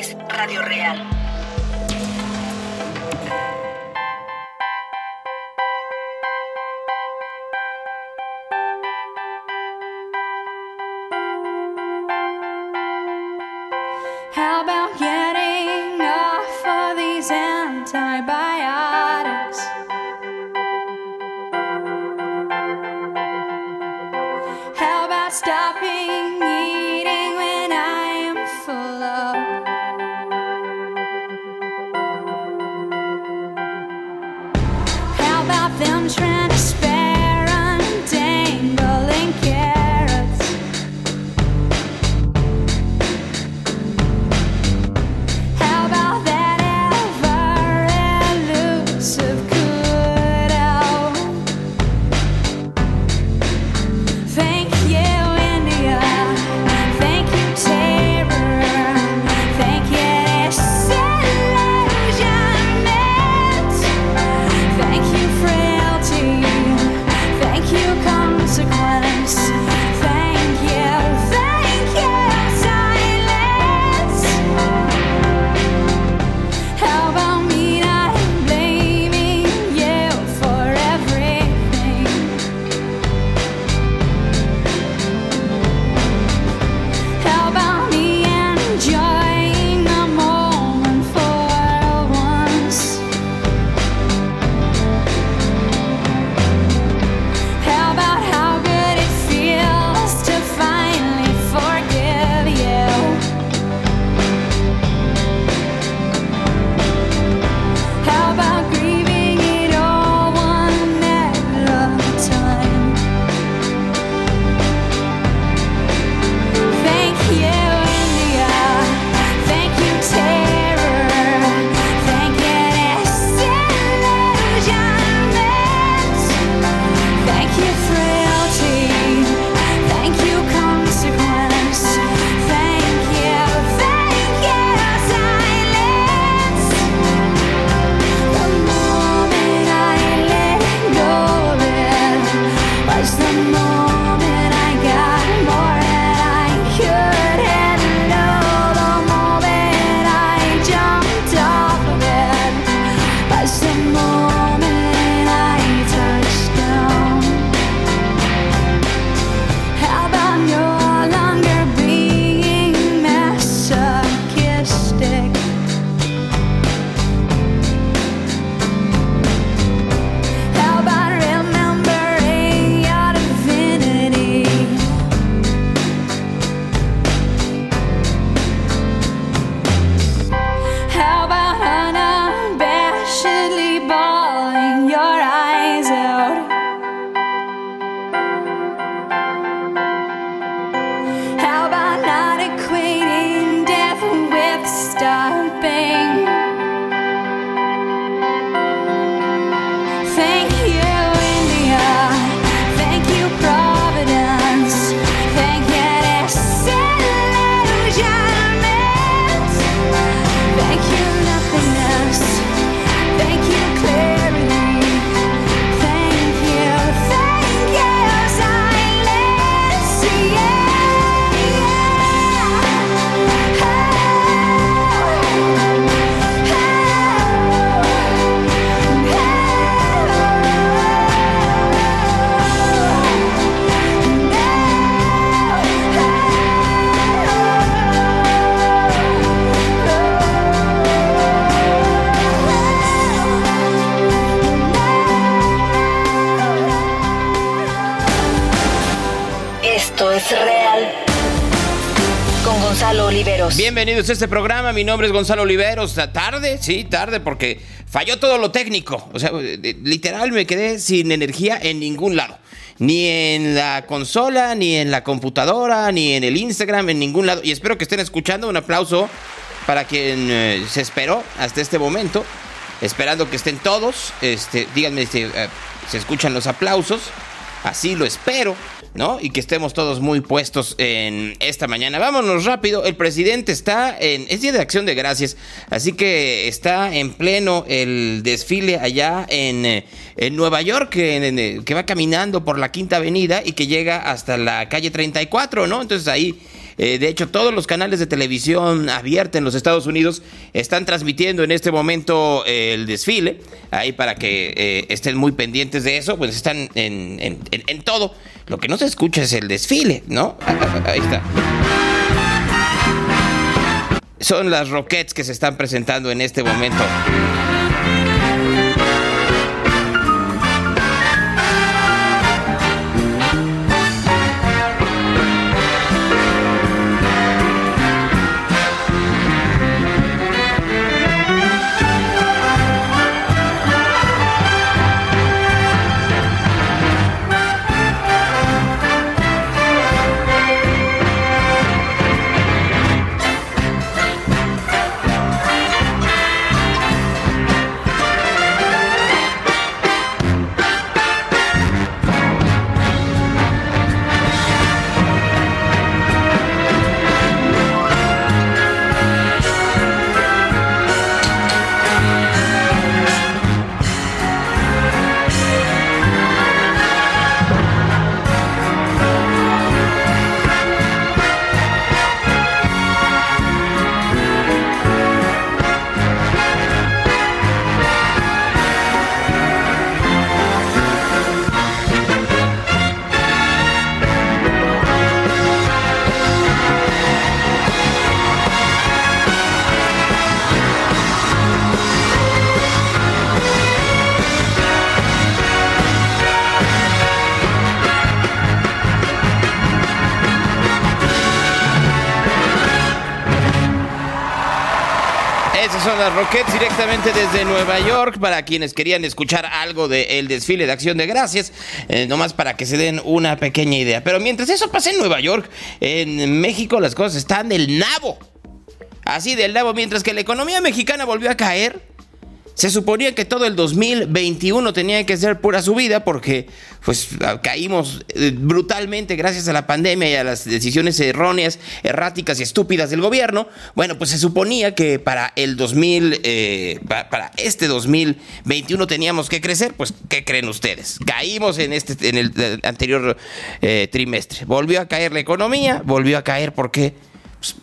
es Radio Real. Oh. Bienvenidos a este programa, mi nombre es Gonzalo Oliveros. Tarde, sí, tarde, porque falló todo lo técnico. O sea, literal me quedé sin energía en ningún lado. Ni en la consola, ni en la computadora, ni en el Instagram, en ningún lado. Y espero que estén escuchando. Un aplauso para quien eh, se esperó hasta este momento. Esperando que estén todos. Este, díganme si eh, se escuchan los aplausos. Así lo espero, ¿no? Y que estemos todos muy puestos en esta mañana. Vámonos rápido. El presidente está en. Es día de acción de gracias. Así que está en pleno el desfile allá en, eh, en Nueva York, en- que va caminando por la Quinta Avenida y que llega hasta la calle 34, ¿no? Entonces ahí Eh, de hecho, todos los canales de televisión abierta en los Estados Unidos están transmitiendo en este momento eh, el desfile. Ahí para que eh, estén muy pendientes de eso, pues están en, todo. Lo que no se escucha es el desfile, ¿no? Ahí está son las Rockets que se están presentando en este momento. Directamente desde Nueva York para quienes querían escuchar algo del desfile de Acción de Gracias, eh, nomás para que se den una pequeña idea. Pero mientras eso pasa en Nueva York, en México las cosas están del nabo. Así del nabo, mientras que la economía mexicana volvió a caer. Se suponía que todo el 2021 tenía que ser pura subida porque pues caímos eh, brutalmente gracias a la pandemia y a las decisiones erróneas, erráticas y estúpidas del gobierno. Bueno, pues se suponía que para el 2000, eh, para este 2021 teníamos que crecer. Pues, ¿qué creen ustedes? Caímos en este, en el, el anterior eh, trimestre. Volvió a caer la economía, volvió a caer porque pues,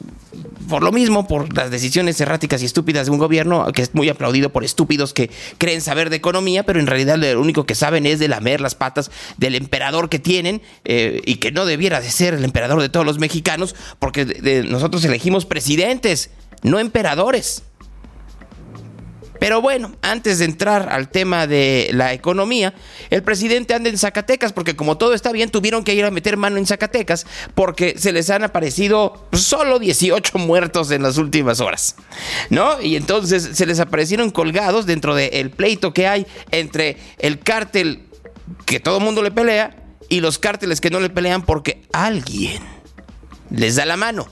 por lo mismo, por las decisiones erráticas y estúpidas de un gobierno que es muy aplaudido por estúpidos que creen saber de economía, pero en realidad lo único que saben es de lamer las patas del emperador que tienen eh, y que no debiera de ser el emperador de todos los mexicanos, porque de, de nosotros elegimos presidentes, no emperadores. Pero bueno, antes de entrar al tema de la economía, el presidente anda en Zacatecas porque como todo está bien, tuvieron que ir a meter mano en Zacatecas porque se les han aparecido solo 18 muertos en las últimas horas, ¿no? Y entonces se les aparecieron colgados dentro del pleito que hay entre el cártel que todo mundo le pelea y los cárteles que no le pelean porque alguien les da la mano.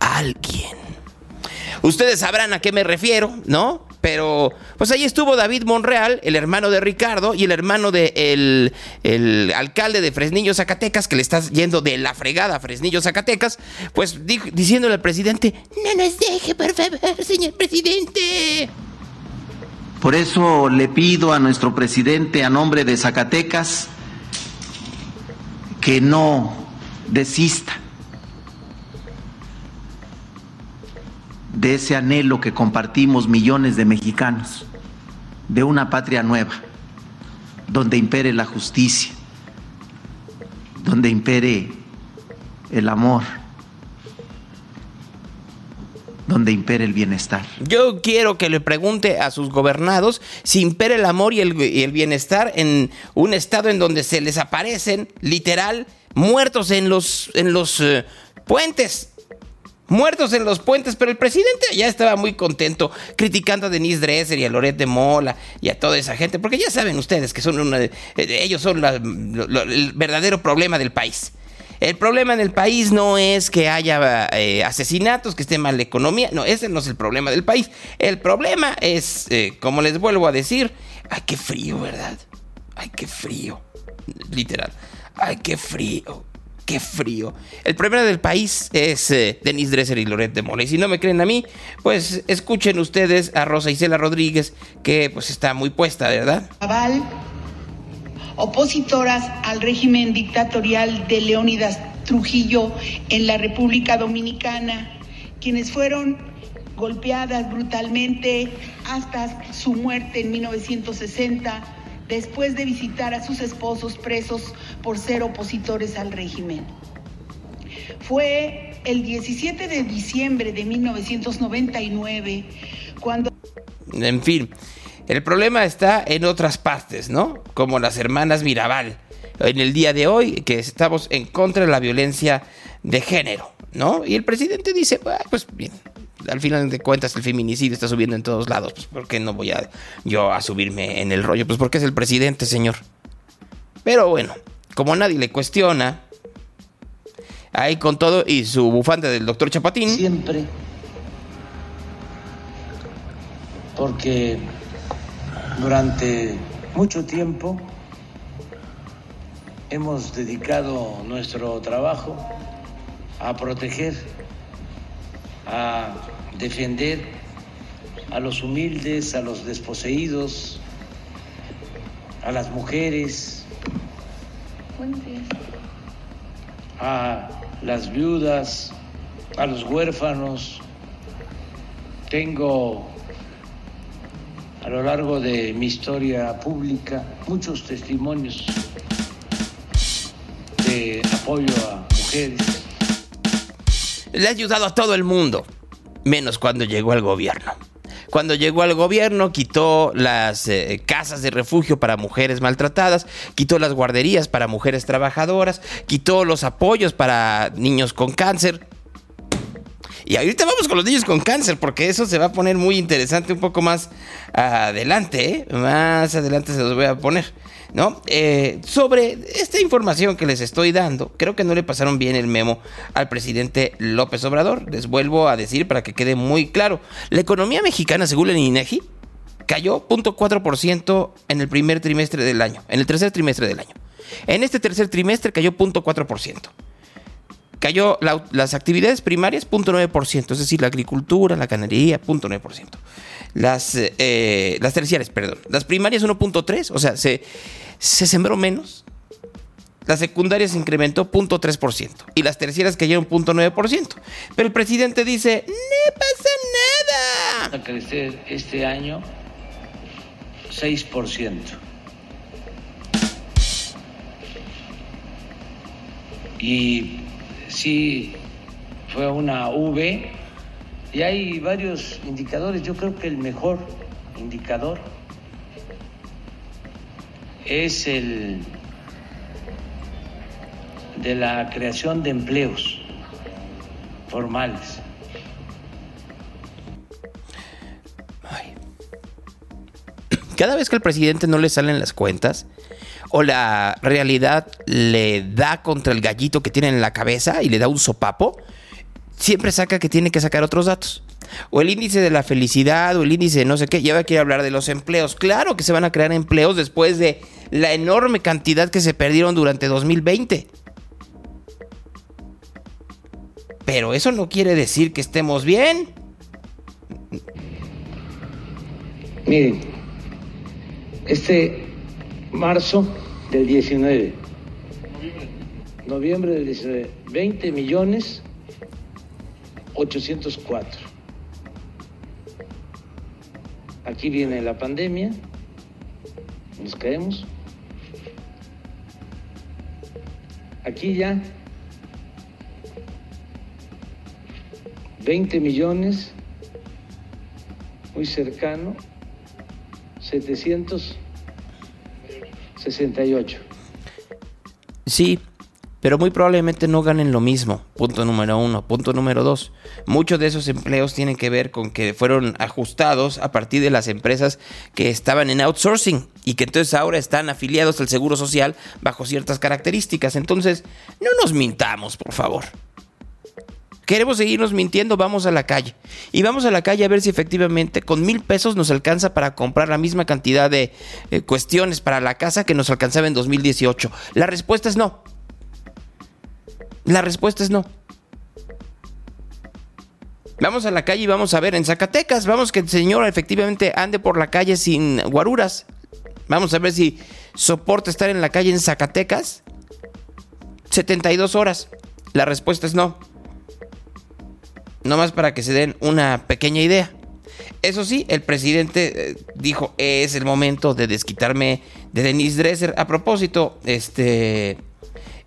Alguien. Ustedes sabrán a qué me refiero, ¿no? Pero, pues ahí estuvo David Monreal, el hermano de Ricardo y el hermano del de el alcalde de Fresnillo, Zacatecas, que le está yendo de la fregada a Fresnillo, Zacatecas, pues di diciéndole al presidente, no nos deje, por favor, señor presidente. Por eso le pido a nuestro presidente, a nombre de Zacatecas, que no desista de ese anhelo que compartimos millones de mexicanos, de una patria nueva, donde impere la justicia, donde impere el amor, donde impere el bienestar. Yo quiero que le pregunte a sus gobernados si impere el amor y el, el bienestar en un estado en donde se les aparecen, literal, muertos en los, en los uh, puentes muertos en los puentes, pero el presidente ya estaba muy contento criticando a Denise Dresser y a Loret de Mola y a toda esa gente, porque ya saben ustedes que son una, ellos son el verdadero problema del país. El problema en el país no es que haya eh, asesinatos, que esté mal la economía, no, ese no es el problema del país. El problema es, eh, como les vuelvo a decir, ay, qué frío, ¿verdad? Ay, qué frío, literal. Ay, qué frío qué frío. El problema del país es eh, Denis Dresser y Loret de Mola. Y si no me creen a mí, pues escuchen ustedes a Rosa Isela Rodríguez, que pues está muy puesta, ¿verdad? Opositoras al régimen dictatorial de Leónidas Trujillo en la República Dominicana, quienes fueron golpeadas brutalmente hasta su muerte en 1960, después de visitar a sus esposos presos por ser opositores al régimen. Fue el 17 de diciembre de 1999 cuando... En fin, el problema está en otras partes, ¿no? Como las hermanas Mirabal. En el día de hoy, que estamos en contra de la violencia de género, ¿no? Y el presidente dice, "Ah, pues bien, al final de cuentas el feminicidio está subiendo en todos lados, pues ¿por qué no voy a yo a subirme en el rollo? Pues porque es el presidente, señor. Pero bueno, como nadie le cuestiona, ahí con todo y su bufanda del doctor Chapatín, siempre. Porque durante mucho tiempo hemos dedicado nuestro trabajo a proteger, a defender a los humildes, a los desposeídos, a las mujeres, a las viudas, a los huérfanos. Tengo a lo largo de mi historia pública muchos testimonios de apoyo a mujeres. le ha ayudado a todo el mundo, menos cuando llegó al gobierno. Cuando llegó al gobierno quitó las eh, casas de refugio para mujeres maltratadas, quitó las guarderías para mujeres trabajadoras, quitó los apoyos para niños con cáncer. Y ahorita vamos con los niños con cáncer, porque eso se va a poner muy interesante un poco más adelante, ¿eh? Más adelante se los voy a poner, ¿no? Eh, sobre esta información que les estoy dando, creo que no le pasaron bien el memo al presidente López Obrador. Les vuelvo a decir para que quede muy claro. La economía mexicana, según el INEGI, cayó 0.4% en el primer trimestre del año, en el tercer trimestre del año. En este tercer trimestre cayó 0.4% cayó la- las actividades primarias 0.9%, es decir, la agricultura, la ganadería 0.9%. Las, eh, las terciarias, perdón. Las primarias 1.3, o sea, se, se sembró menos. Las secundarias se incrementó 0.3% y las terciarias cayeron 0.9%. Pero el presidente dice, no pasa nada. a crecer este año 6%. Y sí fue una V y hay varios indicadores. Yo creo que el mejor indicador es el de la creación de empleos formales. Cada vez que al presidente no le salen las cuentas o la realidad le da contra el gallito que tiene en la cabeza y le da un sopapo, siempre saca que tiene que sacar otros datos. O el índice de la felicidad o el índice de no sé qué. Ya va a querer hablar de los empleos. Claro que se van a crear empleos después de la enorme cantidad que se perdieron durante 2020. Pero eso no quiere decir que estemos bien. Miren, este marzo del 19, noviembre del 19, 20 millones 804. Aquí viene la pandemia, nos caemos. Aquí ya 20 millones, muy cercano, 768. Sí, pero muy probablemente no ganen lo mismo. Punto número uno. Punto número dos. Muchos de esos empleos tienen que ver con que fueron ajustados a partir de las empresas que estaban en outsourcing y que entonces ahora están afiliados al Seguro Social bajo ciertas características. Entonces, no nos mintamos, por favor. Queremos seguirnos mintiendo, vamos a la calle. Y vamos a la calle a ver si efectivamente con mil pesos nos alcanza para comprar la misma cantidad de eh, cuestiones para la casa que nos alcanzaba en 2018. La respuesta es no. La respuesta es no. Vamos a la calle y vamos a ver en Zacatecas. Vamos que el señor efectivamente ande por la calle sin guaruras. Vamos a ver si soporta estar en la calle en Zacatecas 72 horas. La respuesta es no. No más para que se den una pequeña idea. Eso sí, el presidente eh, dijo, es el momento de desquitarme de Denise Dresser. A propósito, este...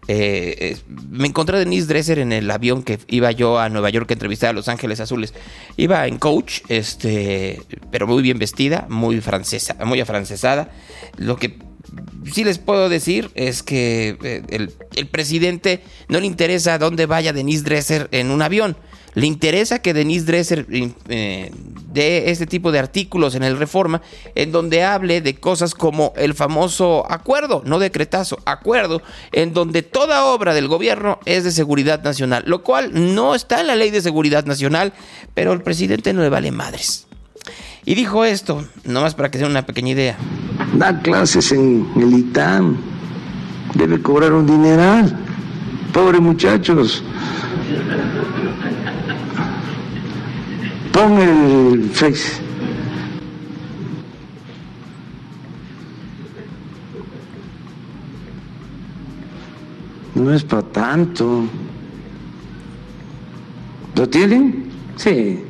eh, me encontré a Denise Dresser en el avión que iba yo a Nueva York a entrevistar a Los Ángeles Azules. Iba en coach, este, pero muy bien vestida, muy francesa, muy afrancesada. Lo que sí les puedo decir es que eh, el, el presidente no le interesa dónde vaya Denise Dresser en un avión. Le interesa que Denise Dresser eh, dé este tipo de artículos en el Reforma en donde hable de cosas como el famoso acuerdo, no decretazo, acuerdo, en donde toda obra del gobierno es de seguridad nacional, lo cual no está en la ley de seguridad nacional, pero el presidente no le vale madres. Y dijo esto, nomás para que sea una pequeña idea. Da clases en el ITAM. Debe cobrar un dineral. Pobres muchachos. Pon el Face. No es para tanto. ¿Lo tienen? Sí.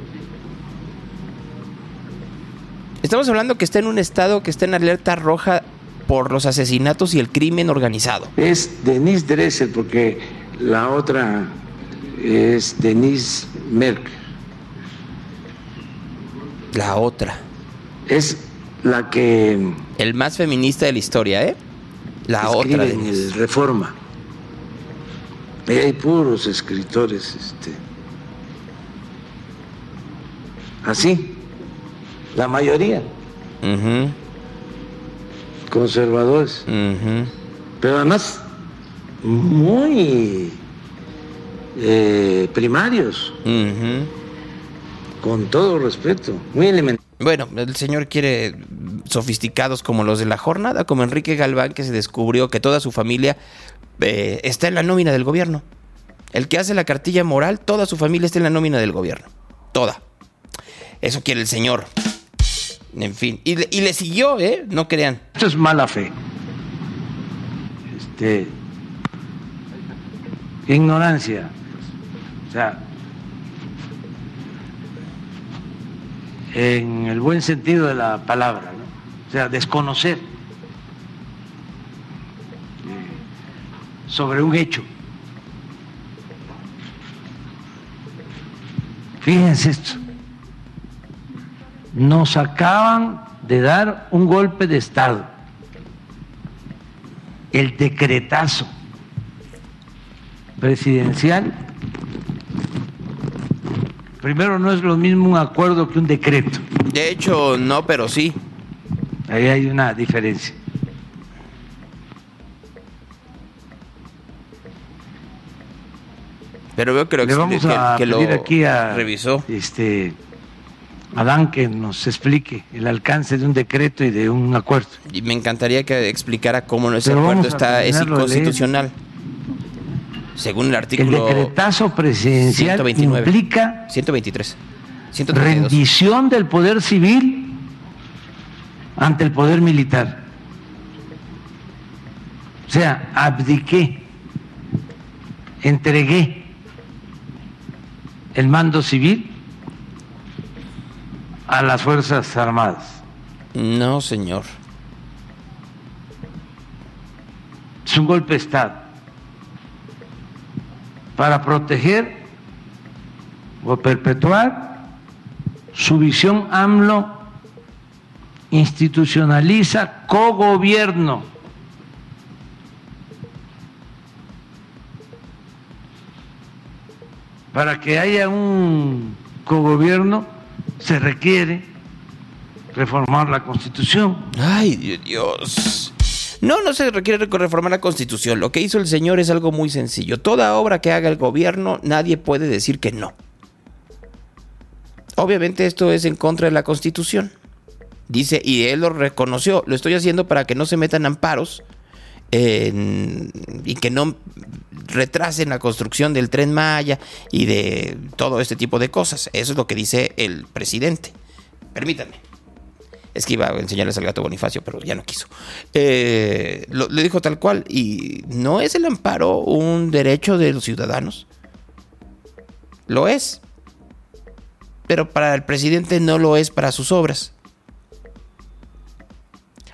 Estamos hablando que está en un estado que está en alerta roja por los asesinatos y el crimen organizado. Es Denise Dresser porque la otra es Denise Merck. La otra. Es la que El más feminista de la historia, ¿eh? La otra. en el Reforma. Ahí hay puros escritores, este, así, la mayoría conservadores, pero además muy eh, primarios. Con todo respeto, muy elementales. Bueno, el señor quiere sofisticados como los de la jornada, como Enrique Galván, que se descubrió que toda su familia eh, está en la nómina del gobierno. El que hace la cartilla moral, toda su familia está en la nómina del gobierno. Toda. Eso quiere el señor. En fin. Y le, y le siguió, ¿eh? No crean. Esto es mala fe. Este, ignorancia. O sea, en el buen sentido de la palabra, ¿no? O sea, desconocer eh, sobre un hecho. Fíjense esto. Nos acaban de dar un golpe de Estado. El decretazo presidencial. Primero, no es lo mismo un acuerdo que un decreto. De hecho, no, pero sí. Ahí hay una diferencia. Pero veo que lo, Le vamos que- a que lo pedir aquí a revisó. este Adán que nos explique el alcance de un decreto y de un acuerdo. Y me encantaría que explicara cómo ese Pero acuerdo está es inconstitucional. Según el El artículo decretazo presidencial 129. implica 123. 132. rendición del poder civil ante el poder militar. O sea, abdiqué, entregué el mando civil a las Fuerzas Armadas. No, señor. Es un golpe de Estado para proteger o perpetuar su visión AMLO institucionaliza cogobierno. Para que haya un cogobierno se requiere reformar la Constitución. Ay, di- Dios. No, no se requiere reformar la constitución. Lo que hizo el señor es algo muy sencillo. Toda obra que haga el gobierno, nadie puede decir que no. Obviamente esto es en contra de la constitución. Dice, y él lo reconoció, lo estoy haciendo para que no se metan amparos y que no retrasen la construcción del tren Maya y de todo este tipo de cosas. Eso es lo que dice el presidente. Permítanme. Es que iba a enseñarles al gato Bonifacio, pero ya no quiso. Eh, lo, le dijo tal cual. Y no es el amparo un derecho de los ciudadanos. lo es. Pero para el presidente no lo es para sus obras.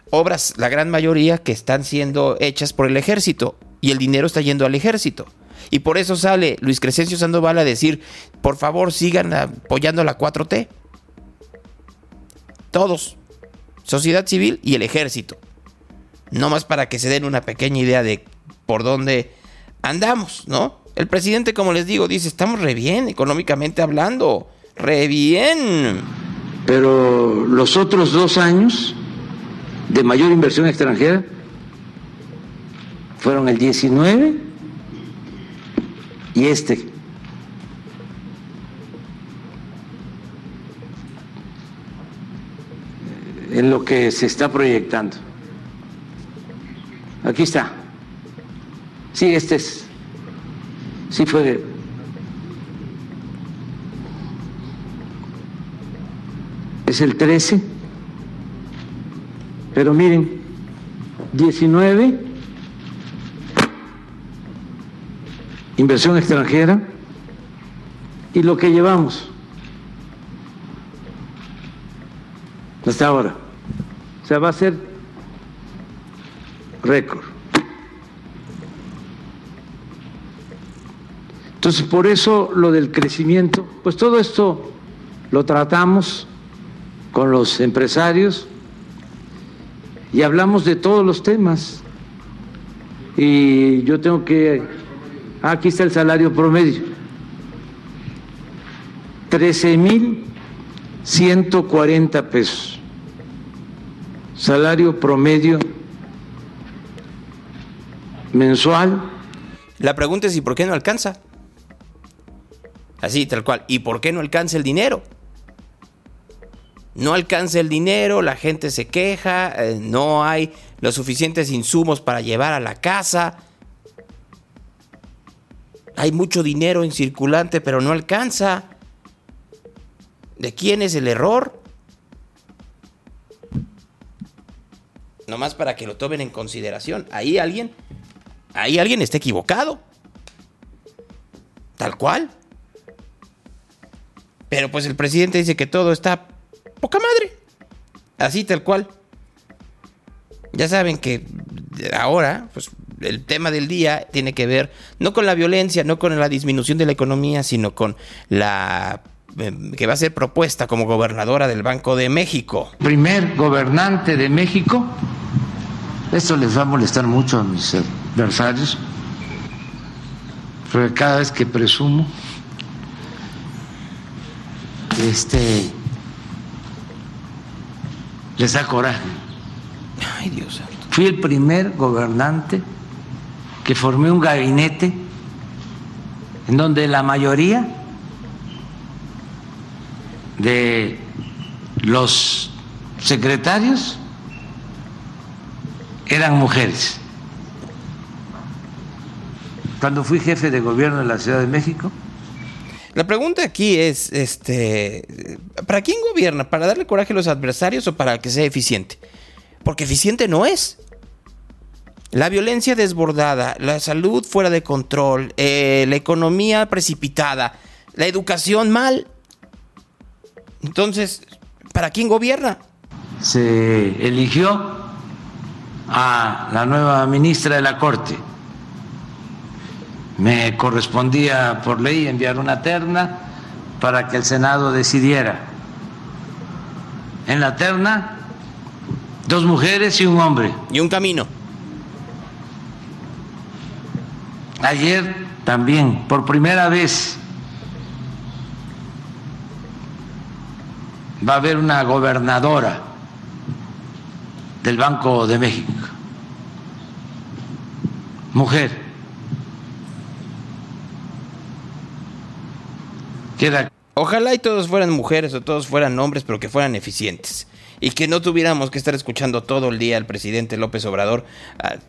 Obras, la gran mayoría, que están siendo hechas por el ejército. Y el dinero está yendo al ejército. Y por eso sale Luis Crescencio Sandoval a decir, por favor sigan apoyando la 4T. Todos. Sociedad civil y el ejército. No más para que se den una pequeña idea de por dónde andamos, ¿no? El presidente, como les digo, dice, estamos re bien económicamente hablando. Re bien. Pero los otros dos años de mayor inversión extranjera fueron el 19 y este. En lo que se está proyectando. Aquí está. Sí, este es. Sí fue. Es el 13. Pero miren, 19 inversión extranjera y lo que llevamos hasta ahora. O sea, va a ser récord. Entonces, por eso lo del crecimiento, pues todo esto lo tratamos con los empresarios y hablamos de todos los temas. Y yo tengo que Ah, aquí está el salario promedio. 13.140 pesos. Salario promedio mensual. La pregunta es, ¿y por qué no alcanza? Así, tal cual. ¿Y por qué no alcanza el dinero? No alcanza el dinero, la gente se queja, eh, no hay los suficientes insumos para llevar a la casa hay mucho dinero en circulante, pero no alcanza. ¿De quién es el error? Nomás para que lo tomen en consideración. Ahí alguien, ahí alguien está equivocado. Tal cual. Pero pues el presidente dice que todo está poca madre. Así tal cual. Ya saben que ahora, pues el tema del día tiene que ver no con la violencia, no con la disminución de la economía, sino con la que va a ser propuesta como gobernadora del Banco de México. Primer gobernante de México. Esto les va a molestar mucho a mis adversarios, porque cada vez que presumo, este, les da coraje. Ay, Dios Fui el primer gobernante que formé un gabinete en donde la mayoría de los secretarios eran mujeres. Cuando fui jefe de gobierno de la Ciudad de México, la pregunta aquí es, este, ¿para quién gobierna? ¿Para darle coraje a los adversarios o para que sea eficiente? Porque eficiente no es. La violencia desbordada, la salud fuera de control, eh, la economía precipitada, la educación mal. Entonces, ¿para quién gobierna? Se eligió a la nueva ministra de la Corte. Me correspondía por ley enviar una terna para que el Senado decidiera. En la terna, dos mujeres y un hombre. Y un camino. Ayer también, por primera vez, va a haber una gobernadora del Banco de México, mujer. Ojalá y todos fueran mujeres o todos fueran hombres, pero que fueran eficientes. Y que no tuviéramos que estar escuchando todo el día al presidente López Obrador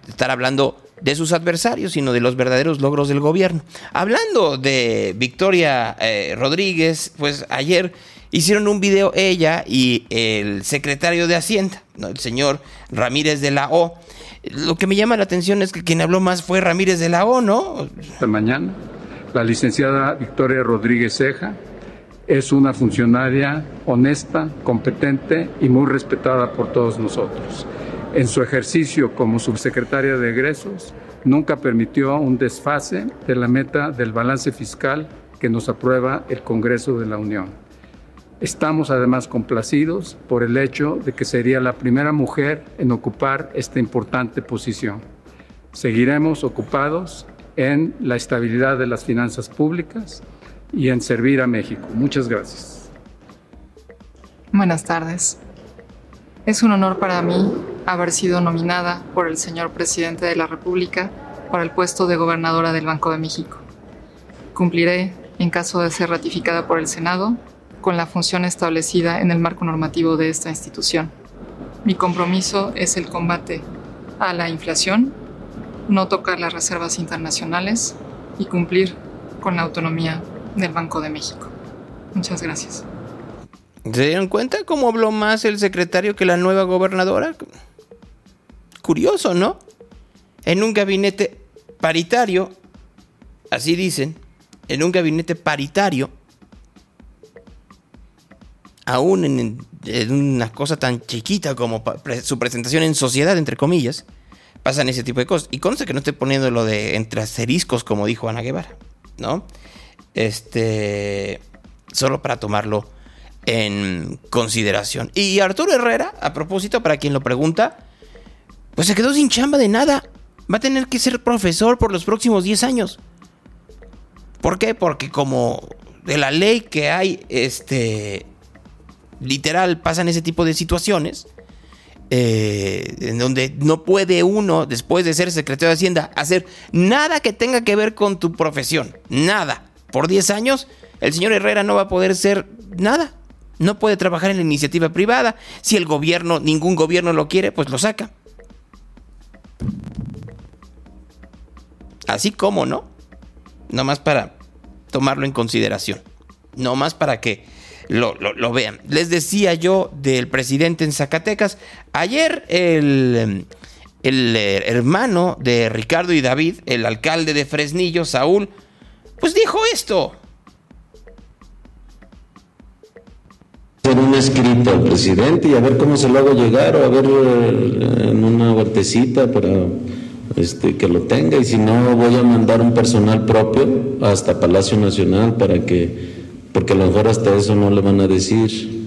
estar hablando de sus adversarios, sino de los verdaderos logros del gobierno. Hablando de Victoria eh, Rodríguez, pues ayer hicieron un video ella y el secretario de Hacienda, el señor Ramírez de la O. Lo que me llama la atención es que quien habló más fue Ramírez de la O, ¿no? De mañana La licenciada Victoria Rodríguez Ceja es una funcionaria honesta, competente y muy respetada por todos nosotros. En su ejercicio como subsecretaria de egresos, nunca permitió un desfase de la meta del balance fiscal que nos aprueba el Congreso de la Unión. Estamos además complacidos por el hecho de que sería la primera mujer en ocupar esta importante posición. Seguiremos ocupados en la estabilidad de las finanzas públicas y en servir a México. Muchas gracias. Buenas tardes. Es un honor para mí haber sido nominada por el señor presidente de la República para el puesto de gobernadora del Banco de México. Cumpliré, en caso de ser ratificada por el Senado, con la función establecida en el marco normativo de esta institución. Mi compromiso es el combate a la inflación, no tocar las reservas internacionales y cumplir con la autonomía del Banco de México. Muchas gracias. ¿Se dieron cuenta cómo habló más el secretario que la nueva gobernadora? Curioso, ¿no? En un gabinete paritario, así dicen, en un gabinete paritario, aún en, en una cosa tan chiquita como su presentación en sociedad, entre comillas, pasan ese tipo de cosas. Y conste que no estoy poniendo lo de entre asteriscos, como dijo Ana Guevara, ¿no? Este, solo para tomarlo en consideración. Y Arturo Herrera, a propósito, para quien lo pregunta, pues se quedó sin chamba de nada. Va a tener que ser profesor por los próximos 10 años. ¿Por qué? Porque como de la ley que hay, este, literal, pasan ese tipo de situaciones. Eh, en donde no puede uno, después de ser secretario de Hacienda, hacer nada que tenga que ver con tu profesión. Nada. Por 10 años, el señor Herrera no va a poder ser nada. No puede trabajar en la iniciativa privada. Si el gobierno, ningún gobierno lo quiere, pues lo saca. Así como, ¿no? Nomás para tomarlo en consideración. Nomás para que lo, lo, vean. Les decía yo del presidente en Zacatecas. Ayer el, el hermano de Ricardo y David, el alcalde de Fresnillo, Saúl, pues dijo esto. Escrito al presidente y a ver cómo se lo hago llegar o a ver eh, en una vueltecita para este, que lo tenga. Y si no voy a mandar un personal propio hasta Palacio Nacional para que, porque a lo mejor hasta eso no le van a decir.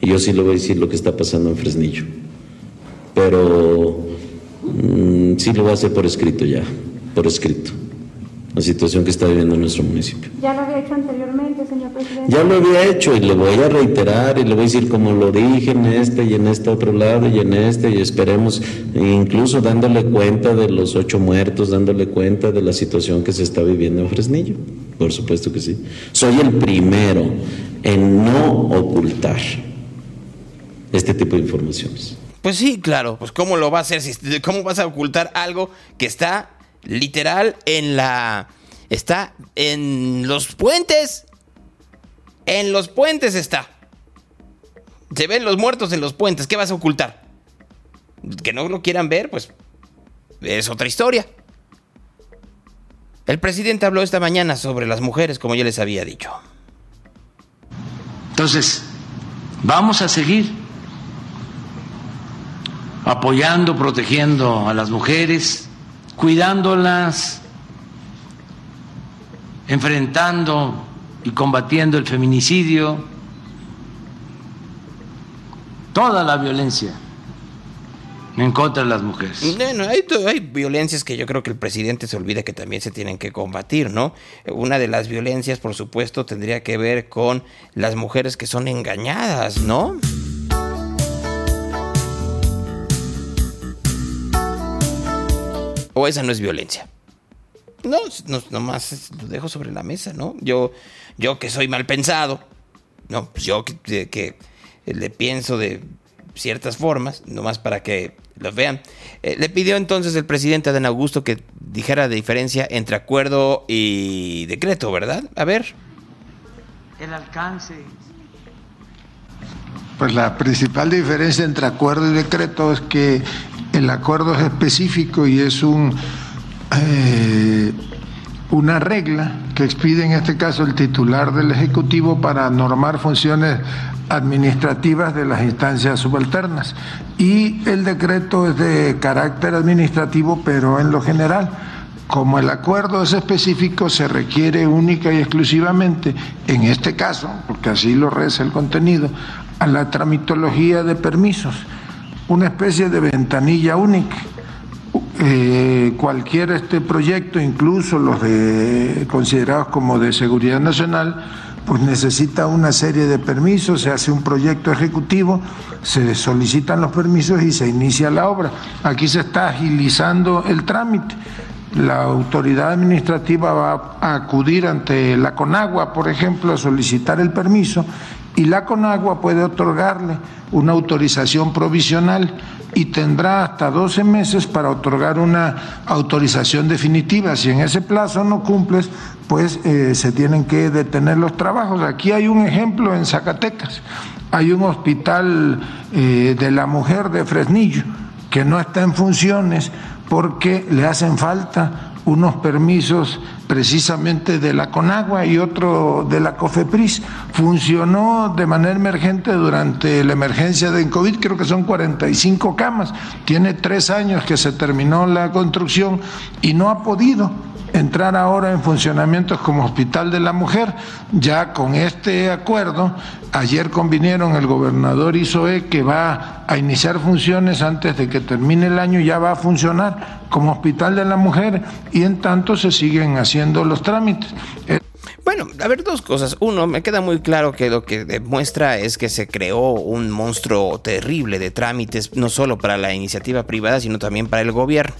Y yo sí le voy a decir lo que está pasando en Fresnillo. Pero mm, sí lo voy a hacer por escrito ya, por escrito la situación que está viviendo nuestro municipio. Ya lo había hecho anteriormente, señor presidente. Ya lo había hecho y le voy a reiterar y le voy a decir como lo dije en este y en este otro lado y en este y esperemos, incluso dándole cuenta de los ocho muertos, dándole cuenta de la situación que se está viviendo en Fresnillo. Por supuesto que sí. Soy el primero en no ocultar este tipo de informaciones. Pues sí, claro, pues cómo lo va a hacer, cómo vas a ocultar algo que está literal en la... Está en los puentes. En los puentes está. Se ven los muertos en los puentes. ¿Qué vas a ocultar? Que no lo quieran ver, pues es otra historia. El presidente habló esta mañana sobre las mujeres, como ya les había dicho. Entonces, vamos a seguir apoyando, protegiendo a las mujeres cuidándolas, enfrentando y combatiendo el feminicidio, toda la violencia en contra de las mujeres. Bueno, hay, hay, violencias que yo creo que el presidente se olvida que también se tienen que combatir, ¿no? Una de las violencias, por supuesto, tendría que ver con las mujeres que son engañadas, ¿no? O esa no es violencia. No, no nomás lo dejo sobre la mesa, ¿no? Yo, yo que soy mal pensado, no, pues yo que, le pienso de ciertas formas, nomás para que lo vean. Eh, le pidió entonces el presidente Adán Augusto que dijera la diferencia entre acuerdo y decreto, ¿verdad? A ver. El alcance. Pues la principal diferencia entre acuerdo y decreto es que el acuerdo es específico y es un, eh, una regla que expide en este caso el titular del Ejecutivo para normar funciones administrativas de las instancias subalternas. Y el decreto es de carácter administrativo, pero en lo general. Como el acuerdo es específico, se requiere única y exclusivamente, en este caso, porque así lo reza el contenido, a la tramitología de permisos, una especie de ventanilla única eh, cualquier este proyecto, incluso los de, considerados como de seguridad nacional, pues necesita una serie de permisos, se hace un proyecto ejecutivo, se solicitan los permisos y se inicia la obra. Aquí se está agilizando el trámite. La autoridad administrativa va a acudir ante la Conagua, por ejemplo, a solicitar el permiso y la Conagua puede otorgarle una autorización provisional y tendrá hasta 12 meses para otorgar una autorización definitiva. Si en ese plazo no cumples, pues eh, se tienen que detener los trabajos. Aquí hay un ejemplo en Zacatecas. Hay un hospital eh, de la mujer de Fresnillo que no está en funciones porque le hacen falta unos permisos precisamente de la Conagua y otro de la COFEPRIS. Funcionó de manera emergente durante la emergencia de COVID, creo que son 45 camas. Tiene tres años que se terminó la construcción y no ha podido entrar ahora en funcionamiento como Hospital de la Mujer. Ya con este acuerdo, ayer convinieron el gobernador Isoe que va a iniciar funciones antes de que termine el año, ya va a funcionar como Hospital de la Mujer y en tanto se siguen haciendo los trámites. Bueno, a ver, dos cosas. Uno, me queda muy claro que lo que demuestra es que se creó un monstruo terrible de trámites, no solo para la iniciativa privada, sino también para el gobierno.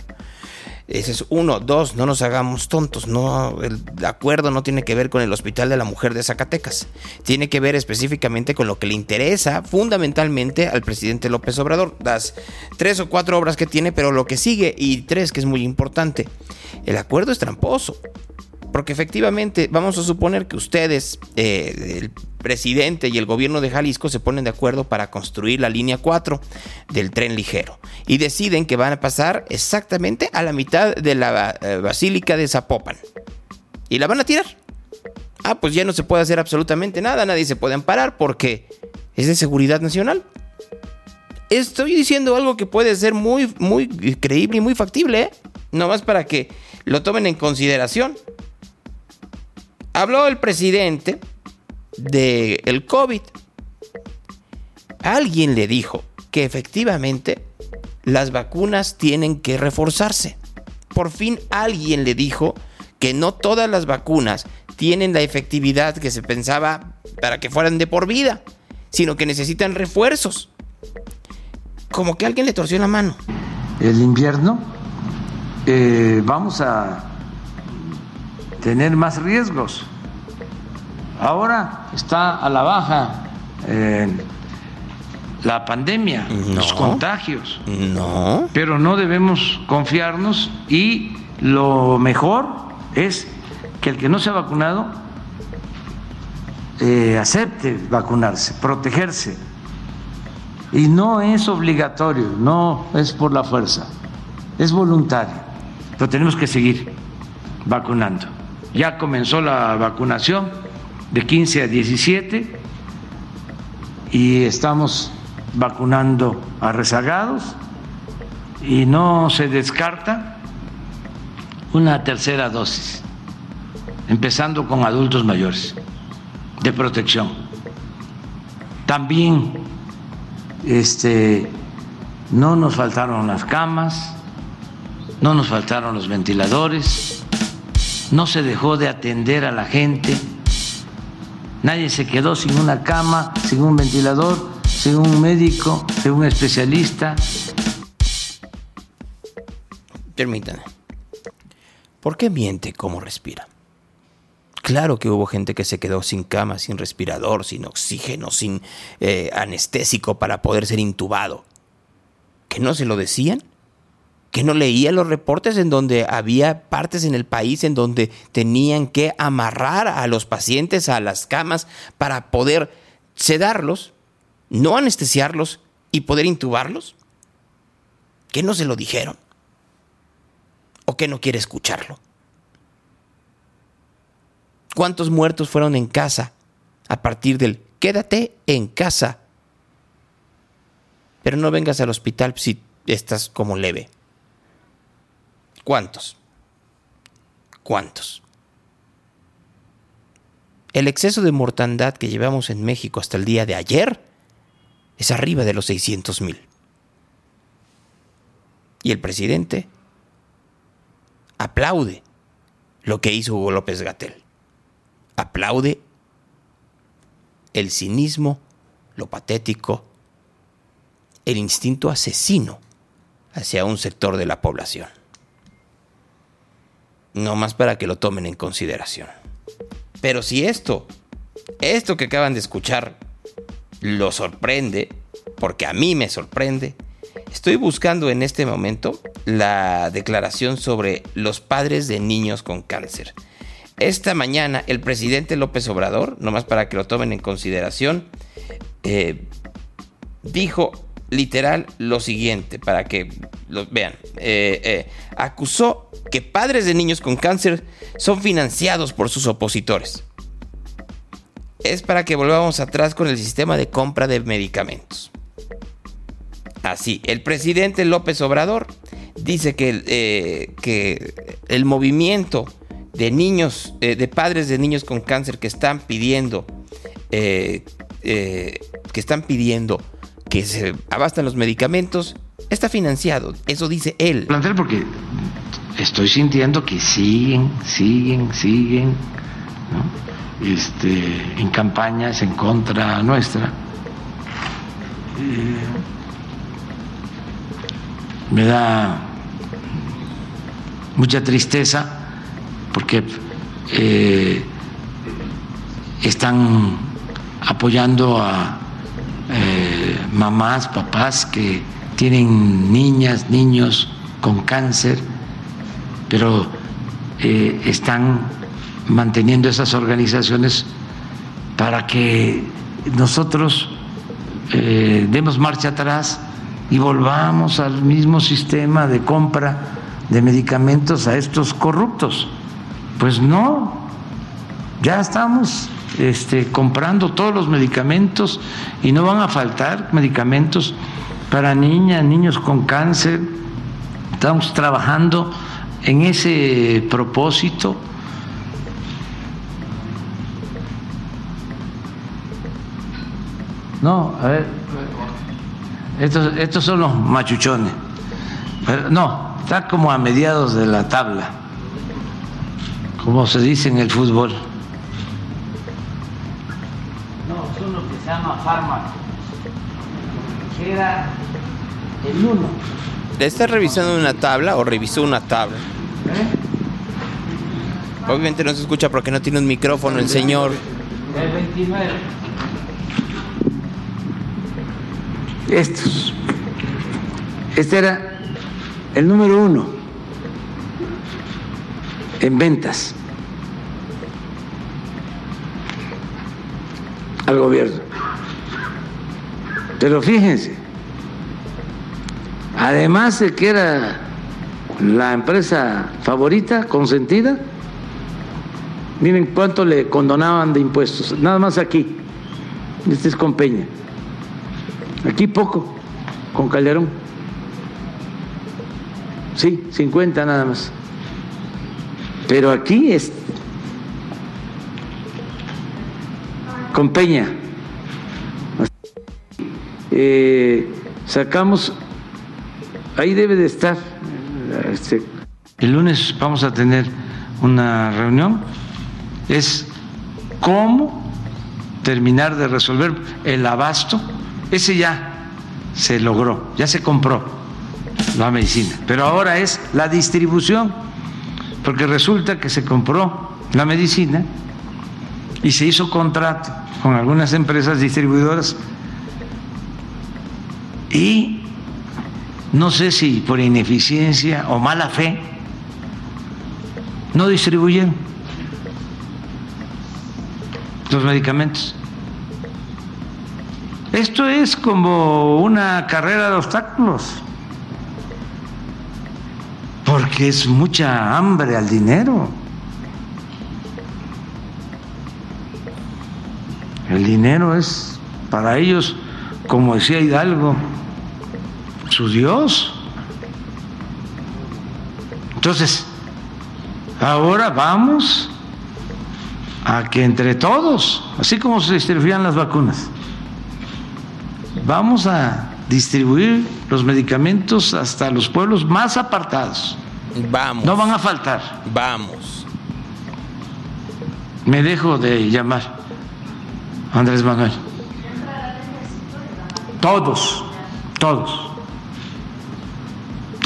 Ese es uno. Dos, no nos hagamos tontos. No, el acuerdo no tiene que ver con el Hospital de la Mujer de Zacatecas. Tiene que ver específicamente con lo que le interesa fundamentalmente al presidente López Obrador. Las tres o cuatro obras que tiene, pero lo que sigue, y tres que es muy importante. El acuerdo es tramposo. Porque efectivamente, vamos a suponer que ustedes, eh, el presidente y el gobierno de Jalisco, se ponen de acuerdo para construir la línea 4 del tren ligero. Y deciden que van a pasar exactamente a la mitad de la eh, Basílica de Zapopan. Y la van a tirar. Ah, pues ya no se puede hacer absolutamente nada, nadie se puede amparar porque es de seguridad nacional. Estoy diciendo algo que puede ser muy, muy creíble y muy factible, ¿eh? Nomás para que lo tomen en consideración. Habló el presidente del el COVID. Alguien le dijo que efectivamente las vacunas tienen que reforzarse. Por fin alguien le dijo que no todas las vacunas tienen la efectividad que se pensaba para que fueran de por vida, sino que necesitan refuerzos. Como que alguien le torció la mano. El invierno eh, vamos a tener más riesgos. Ahora está a la baja eh, la pandemia, los contagios. No. Pero no debemos confiarnos y lo mejor es que el que no se ha vacunado eh, acepte vacunarse, protegerse. Y no es obligatorio, no es por la fuerza, es voluntario. Pero tenemos que seguir vacunando. Ya comenzó la vacunación de 15 a 17 y estamos vacunando a rezagados y no se descarta una tercera dosis, empezando con adultos mayores de protección. También este, no nos faltaron las camas, no nos faltaron los ventiladores, no se dejó de atender a la gente, nadie se quedó sin una cama, sin un ventilador, sin un médico, sin un especialista. Permítanme. ¿Por qué miente cómo respira? Claro que hubo gente que se quedó sin cama, sin respirador, sin oxígeno, sin eh, anestésico para poder ser intubado. ¿Que no se lo decían? ¿Que no leía los reportes en donde había partes en el país en donde tenían que amarrar a los pacientes a las camas para poder sedarlos, no anestesiarlos y poder intubarlos? ¿Que no se lo dijeron? ¿O que no quiere escucharlo? ¿Cuántos muertos fueron en casa a partir del quédate en casa? Pero no vengas al hospital si estás como leve. ¿Cuántos? ¿Cuántos? El exceso de mortandad que llevamos en México hasta el día de ayer es arriba de los 600 mil. Y el presidente aplaude lo que hizo Hugo López Gatel. Aplaude el cinismo, lo patético, el instinto asesino hacia un sector de la población. No más para que lo tomen en consideración. Pero si esto, esto que acaban de escuchar, lo sorprende, porque a mí me sorprende, estoy buscando en este momento la declaración sobre los padres de niños con cáncer. Esta mañana el presidente López Obrador, nomás para que lo tomen en consideración, eh, dijo literal lo siguiente, para que lo vean. Eh, eh, acusó que padres de niños con cáncer son financiados por sus opositores. Es para que volvamos atrás con el sistema de compra de medicamentos. Así, el presidente López Obrador dice que, eh, que el movimiento de niños, de padres de niños con cáncer que están pidiendo, que están pidiendo que se abastan los medicamentos, está financiado. Eso dice él. Plantel porque estoy sintiendo que siguen, siguen, siguen este, en campañas en contra nuestra. Eh, me da mucha tristeza porque eh, están apoyando a eh, mamás, papás que tienen niñas, niños con cáncer, pero eh, están manteniendo esas organizaciones para que nosotros eh, demos marcha atrás y volvamos al mismo sistema de compra de medicamentos a estos corruptos. Pues no, ya estamos este, comprando todos los medicamentos y no van a faltar medicamentos para niñas, niños con cáncer. Estamos trabajando en ese propósito. No, a ver, estos, estos son los machuchones. no, está como a mediados de la tabla, como se dice en el fútbol. Se llama fármaco, era el 1. ¿Le está revisando una tabla o revisó una tabla? ¿Eh? Obviamente no se escucha porque no tiene un micrófono el señor. El 29. Estos. Este era el número uno en ventas al gobierno. Pero fíjense, además de que era la empresa favorita, consentida, miren cuánto le condonaban de impuestos, nada más aquí, este es con Peña, aquí poco, con Calderón, sí, 50 nada más, pero aquí es con Peña. Eh, sacamos, ahí debe de estar. Este, el lunes vamos a tener una reunión, es cómo terminar de resolver el abasto, ese ya se logró, ya se compró la medicina, pero ahora es la distribución, porque resulta que se compró la medicina y se hizo contrato con algunas empresas distribuidoras y no sé si por ineficiencia o mala fe, no distribuyen los medicamentos. Esto es como una carrera de obstáculos, porque es mucha hambre al dinero. El dinero es para ellos, como decía Hidalgo, su Dios. Entonces, ahora vamos a que entre todos, así como se distribuían las vacunas, vamos a distribuir los medicamentos hasta los pueblos más apartados. Vamos. No van a faltar. Vamos. Me dejo de llamar Andrés Manuel. Todos, todos,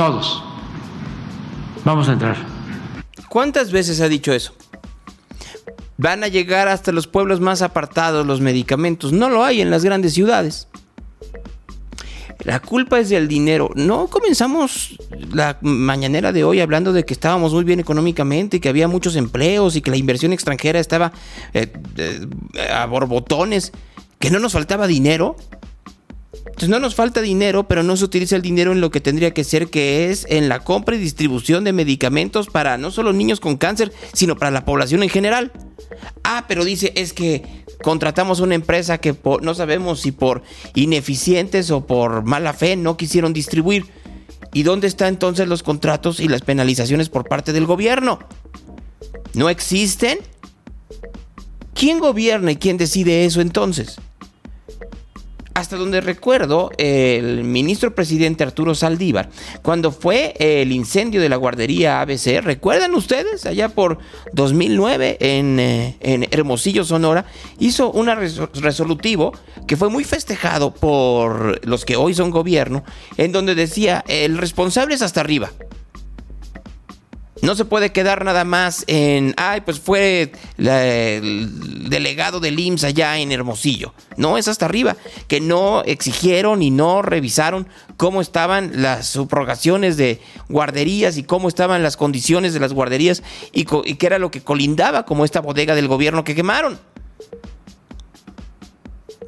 todos. Vamos a entrar. ¿Cuántas veces ha dicho eso? Van a llegar hasta los pueblos más apartados los medicamentos. No lo hay en las grandes ciudades. La culpa es del dinero. No comenzamos la mañanera de hoy hablando de que estábamos muy bien económicamente, que había muchos empleos y que la inversión extranjera estaba eh, eh, a borbotones, que no nos faltaba dinero. Entonces no nos falta dinero, pero no se utiliza el dinero en lo que tendría que ser, que es en la compra y distribución de medicamentos para no solo niños con cáncer, sino para la población en general. Ah, pero dice, es que contratamos una empresa que no sabemos si por ineficientes o por mala fe no quisieron distribuir. ¿Y dónde están entonces los contratos y las penalizaciones por parte del gobierno? ¿No existen? ¿Quién gobierna y quién decide eso entonces? Hasta donde recuerdo, el ministro presidente Arturo Saldívar, cuando fue el incendio de la guardería ABC, ¿recuerdan ustedes? Allá por 2009 en, eh, en Hermosillo, Sonora, hizo un resolutivo que fue muy festejado por los que hoy son gobierno, en donde decía, el responsable es hasta arriba. No se puede quedar nada más en, ay, pues fue el delegado del IMSS allá en Hermosillo. No, es hasta arriba. Que no exigieron y no revisaron cómo estaban las subrogaciones de guarderías y cómo estaban las condiciones de las guarderías y, y qué era lo que colindaba como esta bodega del gobierno que quemaron.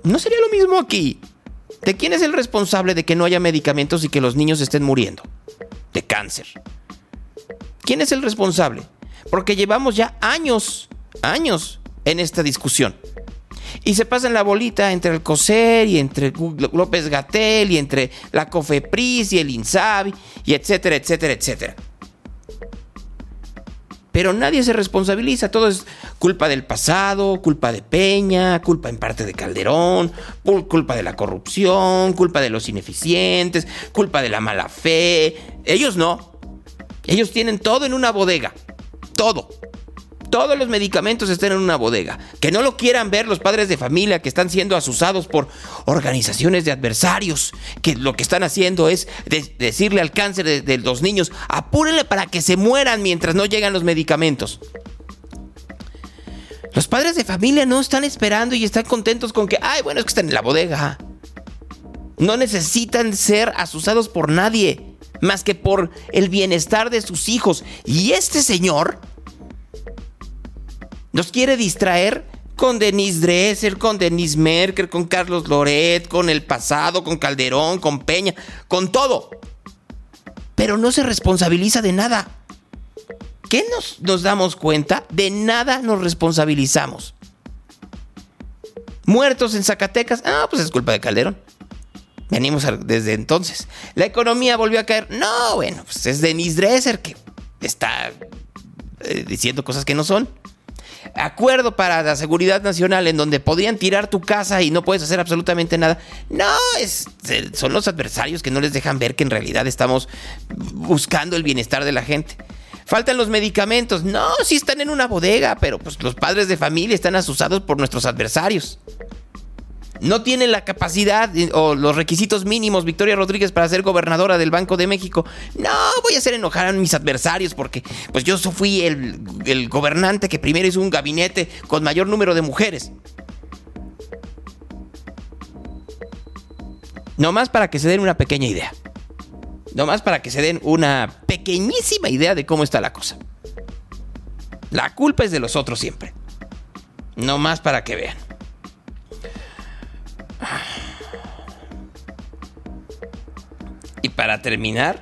¿No sería lo mismo aquí? ¿De quién es el responsable de que no haya medicamentos y que los niños estén muriendo? De cáncer. ¿Quién es el responsable? Porque llevamos ya años, años en esta discusión. Y se pasan la bolita entre el COSER y entre López Gatel y entre la COFEPRIS y el INSABI y etcétera, etcétera, etcétera. Pero nadie se responsabiliza, todo es culpa del pasado, culpa de Peña, culpa en parte de Calderón, cul- culpa de la corrupción, culpa de los ineficientes, culpa de la mala fe. Ellos no. Ellos tienen todo en una bodega. Todo. Todos los medicamentos están en una bodega. Que no lo quieran ver los padres de familia que están siendo asusados por organizaciones de adversarios. Que lo que están haciendo es de- decirle al cáncer de, de los niños, apúrenle para que se mueran mientras no llegan los medicamentos. Los padres de familia no están esperando y están contentos con que, ay, bueno, es que están en la bodega. No necesitan ser asusados por nadie, más que por el bienestar de sus hijos. Y este señor nos quiere distraer con Denise Dresser, con Denise Merkel, con Carlos Loret, con el pasado, con Calderón, con Peña, con todo. Pero no se responsabiliza de nada. ¿Qué nos, nos damos cuenta? De nada nos responsabilizamos. Muertos en Zacatecas, ah, pues es culpa de Calderón. Venimos desde entonces. La economía volvió a caer. No, bueno, pues es Denise Dresser que está eh, diciendo cosas que no son. Acuerdo para la seguridad nacional en donde podrían tirar tu casa y no puedes hacer absolutamente nada. No, es, son los adversarios que no les dejan ver que en realidad estamos buscando el bienestar de la gente. Faltan los medicamentos. No, sí están en una bodega, pero pues los padres de familia están asusados por nuestros adversarios. No tienen la capacidad o los requisitos mínimos Victoria Rodríguez para ser gobernadora del Banco de México. No, voy a hacer enojar a mis adversarios porque pues yo fui el, el gobernante que primero hizo un gabinete con mayor número de mujeres. Nomás para que se den una pequeña idea. Nomás para que se den una pequeñísima idea de cómo está la cosa. La culpa es de los otros siempre. Nomás para que vean. Para terminar,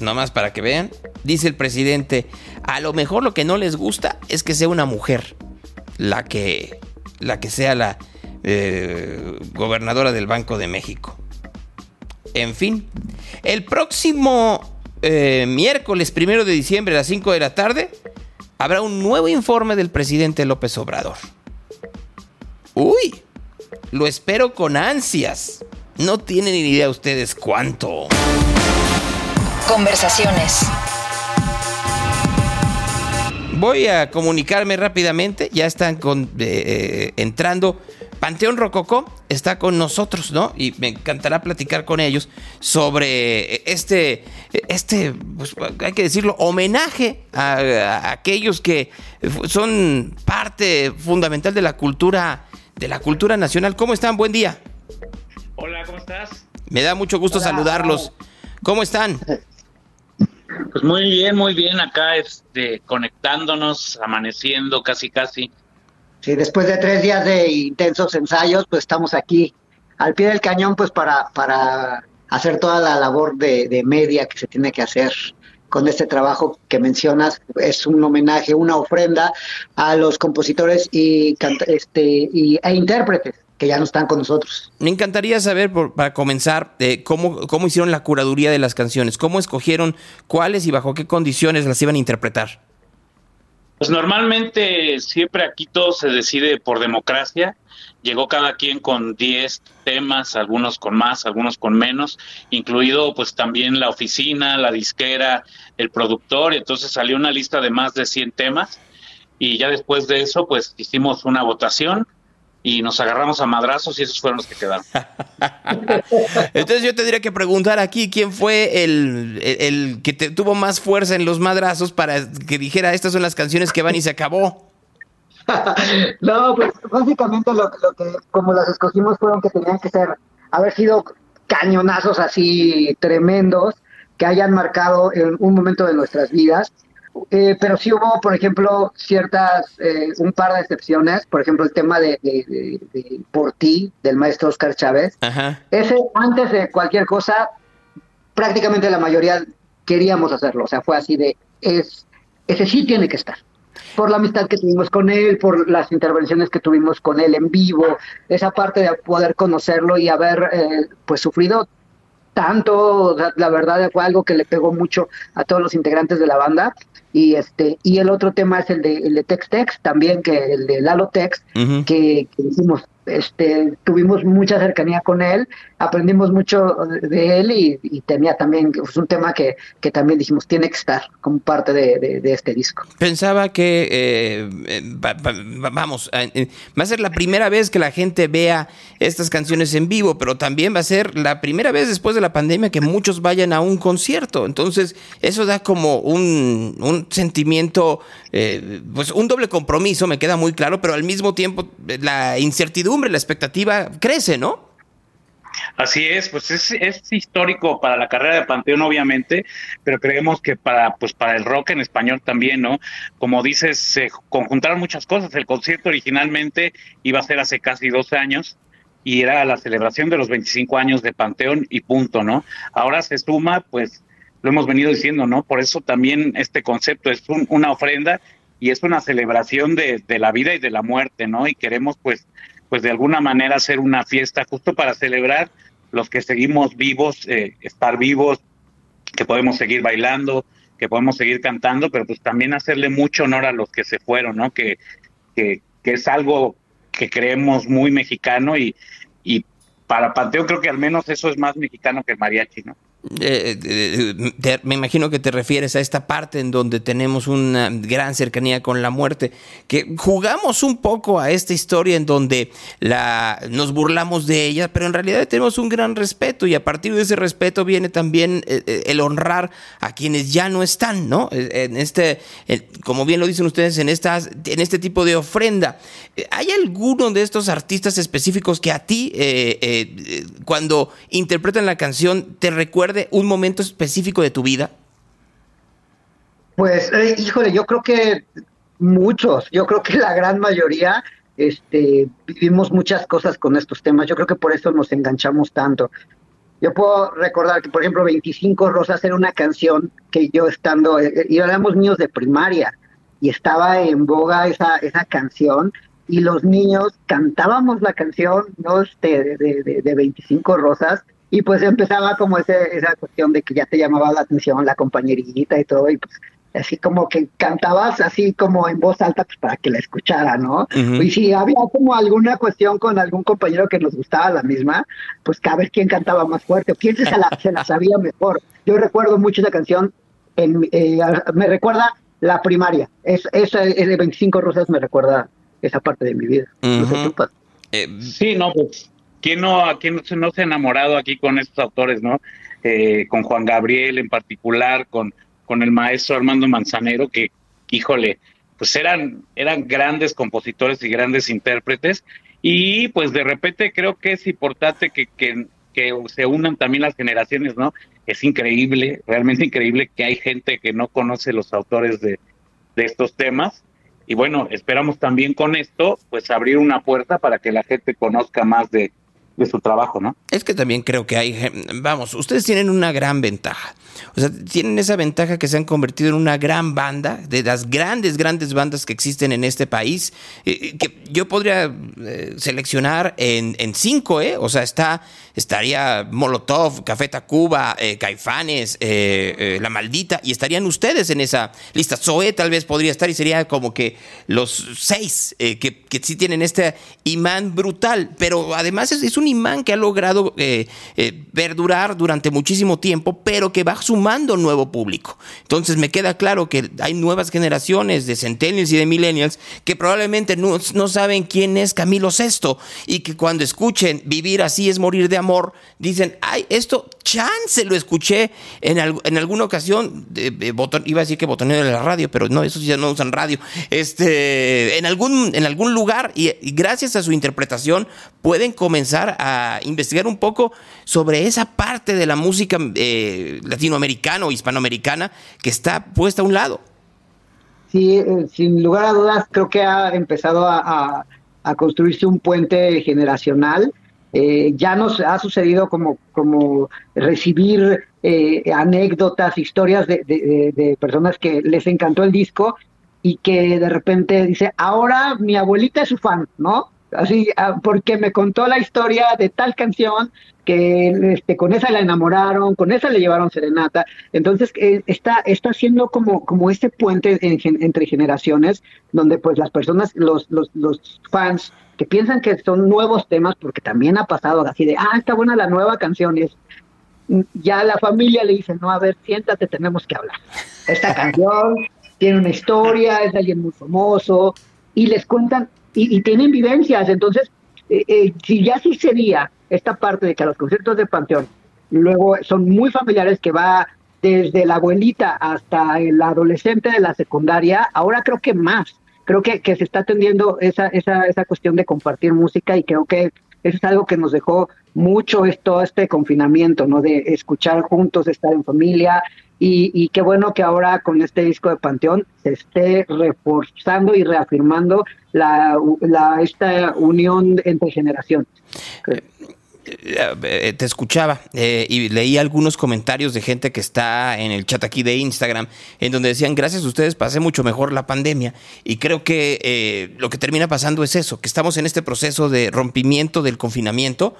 nomás para que vean, dice el presidente, a lo mejor lo que no les gusta es que sea una mujer la que la que sea la eh, gobernadora del Banco de México. En fin, el próximo eh, miércoles primero de diciembre a las 5 de la tarde habrá un nuevo informe del presidente López Obrador. Uy, lo espero con ansias. No tienen ni idea ustedes cuánto. Conversaciones. Voy a comunicarme rápidamente. Ya están con, eh, eh, entrando. Panteón Rococó está con nosotros, ¿no? Y me encantará platicar con ellos sobre este, este, pues, hay que decirlo, homenaje a, a aquellos que son parte fundamental de la cultura, de la cultura nacional. ¿Cómo están? Buen día. Hola, ¿cómo estás? Me da mucho gusto saludarlos. ¿Cómo están? Pues muy bien, muy bien. Acá este, conectándonos, amaneciendo casi, casi. Sí, después de tres días de intensos ensayos, pues estamos aquí al pie del cañón, pues para, para hacer toda la labor de, de media que se tiene que hacer con este trabajo que mencionas. Es un homenaje, una ofrenda a los compositores y, este, y, e intérpretes que ya no están con nosotros. Me encantaría saber, por- para comenzar, eh, cómo, cómo hicieron la curaduría de las canciones, cómo escogieron cuáles y bajo qué condiciones las iban a interpretar. Pues normalmente siempre aquí todo se decide por democracia. Llegó cada quien con 10 temas, algunos con más, algunos con menos, incluido pues también la oficina, la disquera, el productor. Entonces salió una lista de más de 100 temas y ya después de eso pues hicimos una votación y nos agarramos a madrazos y esos fueron los que quedaron. Entonces yo tendría que preguntar aquí quién fue el, el- el que te- tuvo más fuerza en los madrazos para que dijera estas son las canciones que van y se acabó. No, pues básicamente lo, lo que, como las escogimos, fueron que tenían que ser, haber sido cañonazos así tremendos que hayan marcado en un momento de nuestras vidas. Eh, pero sí hubo, por ejemplo, ciertas, eh, un par de excepciones, por ejemplo, el tema de, de- de- de Por ti, del maestro Oscar Chávez. Ajá. Ese, antes de cualquier cosa, prácticamente la mayoría queríamos hacerlo, o sea, fue así de, es, ese sí tiene que estar por la amistad que tuvimos con él, por las intervenciones que tuvimos con él en vivo, esa parte de poder conocerlo y haber eh, pues sufrido tanto, la- la verdad fue algo que le pegó mucho a todos los integrantes de la banda y este y el otro tema es el de el de Tex Tex también que el de Lalo Tex que, que hicimos este tuvimos mucha cercanía con él aprendimos mucho de él y, tenía también pues, un tema que, que también dijimos tiene que estar como parte de, de- este disco Pensaba que, eh, eh, va- va- va- vamos, eh, va a ser la primera vez que la gente vea estas canciones en vivo, pero también va a ser la primera vez después de la pandemia que muchos vayan a un concierto. Entonces, eso da como un, un sentimiento, eh, pues un doble compromiso, me queda muy claro, pero al mismo tiempo la incertidumbre, la expectativa crece, ¿no? Así es, pues es, es histórico para la carrera de Panteón, obviamente, pero creemos que para, pues para el rock en español también, ¿no? Como dices, se conjuntaron muchas cosas. El concierto originalmente iba a ser hace casi dos años y era la celebración de los 25 años de Panteón y punto, ¿no? Ahora se suma, pues lo hemos venido diciendo, ¿no? Por eso también este concepto es un- una ofrenda y es una celebración de, de la vida y de la muerte, ¿no? Y queremos, pues, pues de alguna manera hacer una fiesta justo para celebrar los que seguimos vivos, eh, estar vivos, que podemos seguir bailando, que podemos seguir cantando, pero pues también hacerle mucho honor a los que se fueron, ¿no? Que, que, es algo que creemos muy mexicano y, y para Panteón creo que al menos eso es más mexicano que el mariachi, ¿no? Eh, me imagino que te refieres a esta parte en donde tenemos una gran cercanía con la muerte, que jugamos un poco a esta historia en donde la, nos burlamos de ella, pero en realidad tenemos un gran respeto y a partir de ese respeto viene también eh, eh, el honrar a quienes ya no están, ¿no? En este, como bien lo dicen ustedes, en, estas, en este tipo de ofrenda. ¿Hay alguno de estos artistas específicos que a ti, cuando interpretan la canción, te un momento específico de tu vida? Pues, eh, híjole, yo creo que muchos, yo creo que la gran mayoría este, vivimos muchas cosas con estos temas. Yo creo que por eso nos enganchamos tanto. Yo puedo recordar que, por ejemplo, 25 Rosas era una canción que yo estando, eh, y éramos niños de primaria, y estaba en boga esa, esa canción, y los niños cantábamos la canción ¿no? Este, de, de, de 25 rosas y pues empezaba como ese, esa cuestión de que ya te llamaba la atención la compañerita y todo y pues así como que cantabas así como en voz alta pues para que la escuchara, ¿no? Ujú. Y si había como alguna cuestión con algún compañero que nos gustaba la misma, pues cada vez quién cantaba más fuerte o quién se, la, se la sabía mejor. Yo recuerdo mucho esa canción, en, eh, me recuerda la primaria, es, esa es de 25 rosas me recuerda esa parte de mi vida. No sé tú, Pat. Sí, no, pues, ¿quién no, quién no, se- no se ha enamorado aquí con estos autores, no? Eh, con Juan Gabriel en particular, con, con el maestro Armando Manzanero, que, híjole, pues eran, eran grandes compositores y grandes intérpretes, y pues de repente creo que es importante que, que, que se unan también las generaciones, ¿no? Es increíble, realmente increíble que hay gente que no conoce los autores de, de estos temas. Y bueno, esperamos también con esto, pues abrir una puerta para que la gente conozca más de, de su trabajo, ¿no? Es que también creo que hay, vamos, ustedes tienen una gran ventaja. O sea, tienen esa ventaja que se han convertido en una gran banda, de las grandes, grandes bandas que existen en este país, eh, que yo podría eh, seleccionar en, en cinco, ¿eh? O sea, está, estaría Molotov, Café Tacuba, eh, Caifanes, eh, eh, La Maldita, y estarían ustedes en esa lista. Zoé tal vez podría estar y sería como que los seis eh, que, que sí tienen este imán brutal, pero además es, es un imán que ha logrado eh, eh, durante muchísimo tiempo, pero que va sumando nuevo público. Entonces me queda claro que hay nuevas generaciones de centennials y de millennials que probablemente no, saben quién es Camilo Sesto y que cuando escuchen Vivir así es morir de amor, dicen, ay, esto chance lo escuché en, en alguna ocasión, botón- iba a decir que botonero de la radio, pero no, esos ya no usan radio, este, en algún, en algún lugar y, y gracias a su interpretación pueden comenzar a investigar un poco sobre esa parte de la música eh, latinoamericana o hispanoamericana que está puesta a un lado. Sí, eh, sin lugar a dudas, creo que ha empezado a, a- construirse un puente generacional. Eh, ya nos ha sucedido como, como recibir eh, anécdotas, historias de- de- de personas que les encantó el disco y que de repente dice, ahora mi abuelita es su fan, ¿no? Así, ah, porque me contó la historia de tal canción que este, con esa la enamoraron, con esa le llevaron serenata. Entonces, eh, está, está siendo como, como este puente entre generaciones, donde pues las personas, los, los, los fans que piensan que son nuevos temas, porque también ha pasado así de, ah, está buena la nueva canción, es, ya la familia le dice, no, a ver, siéntate, tenemos que hablar. Esta canción tiene una historia, es de alguien muy famoso, y les cuentan, y, y tienen vivencias, entonces, eh, eh, si ya sucedía esta parte de que los conciertos de Panteón luego son muy familiares que va desde la abuelita hasta el adolescente de la secundaria, ahora creo que más, creo que, que se está atendiendo esa, esa, esa cuestión de compartir música y creo que eso es algo que nos dejó mucho es todo este confinamiento, ¿no? De escuchar juntos, estar en familia y, y qué bueno que ahora con este disco de Panteón se esté reforzando y reafirmando la, la esta unión entre generaciones. Eh, te escuchaba eh, y leí algunos comentarios de gente que está en el chat aquí de Instagram, en donde decían, gracias a ustedes pasé mucho mejor la pandemia. Y creo que eh, lo que termina pasando es eso, que estamos en este proceso de rompimiento del confinamiento,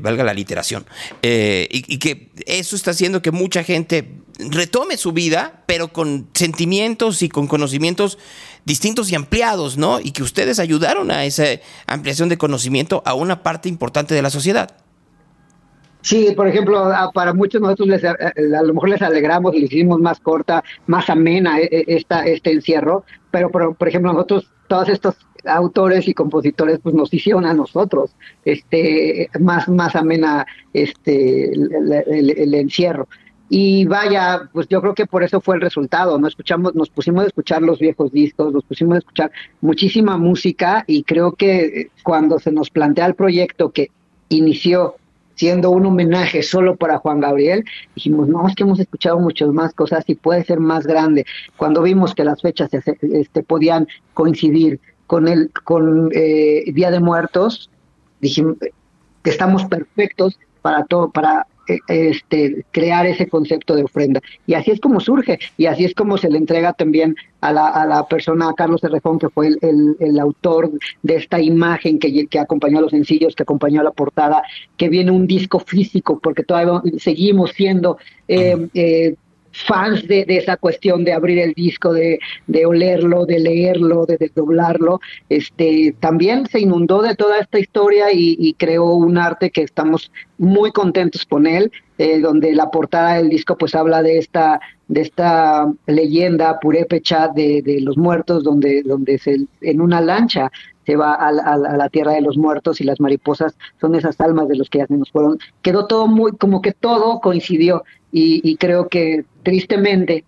valga la literación, y, y que eso está haciendo que mucha gente retome su vida, pero con sentimientos y con conocimientos distintos y ampliados, ¿no? Y que ustedes ayudaron a esa ampliación de conocimiento a una parte importante de la sociedad. Sí, por ejemplo, para muchos nosotros les, a, a lo mejor les alegramos y les hicimos más corta, más amena eh, eh, esta, este encierro, pero por, ejemplo nosotros, todos estos autores y compositores, pues nos hicieron a nosotros este más, más amena este el encierro. Y vaya, pues yo creo que por eso fue el resultado, ¿no? Escuchamos, nos pusimos a escuchar los viejos discos, nos pusimos a escuchar muchísima música y creo que eh, cuando se nos plantea el proyecto que inició siendo un homenaje solo para Juan Gabriel, dijimos, no, es que hemos escuchado muchas más cosas y puede ser más grande. Cuando vimos que las fechas este, podían coincidir con el con eh, Día de Muertos, dijimos que estamos perfectos para todo, para este, crear ese concepto de ofrenda. Y así es como surge, y así es como se le entrega también a la, a la persona, a Carlos Cerrejón, que fue el, el, el autor de esta imagen que, que, acompañó a los sencillos, que acompañó a la portada, que viene un disco físico, porque todavía seguimos siendo... Eh, eh, fans de, esa cuestión de abrir el disco, de, de olerlo, de leerlo, de desdoblarlo, este, también se inundó de toda esta historia y, y creó un arte que estamos muy contentos con él, eh, donde la portada del disco pues habla de esta de esta leyenda purépecha de, de los muertos, donde, donde se, en una lancha se va a, a, la tierra de los muertos y las mariposas son esas almas de los que ya se nos fueron. Quedó todo muy, como que todo coincidió y creo que tristemente,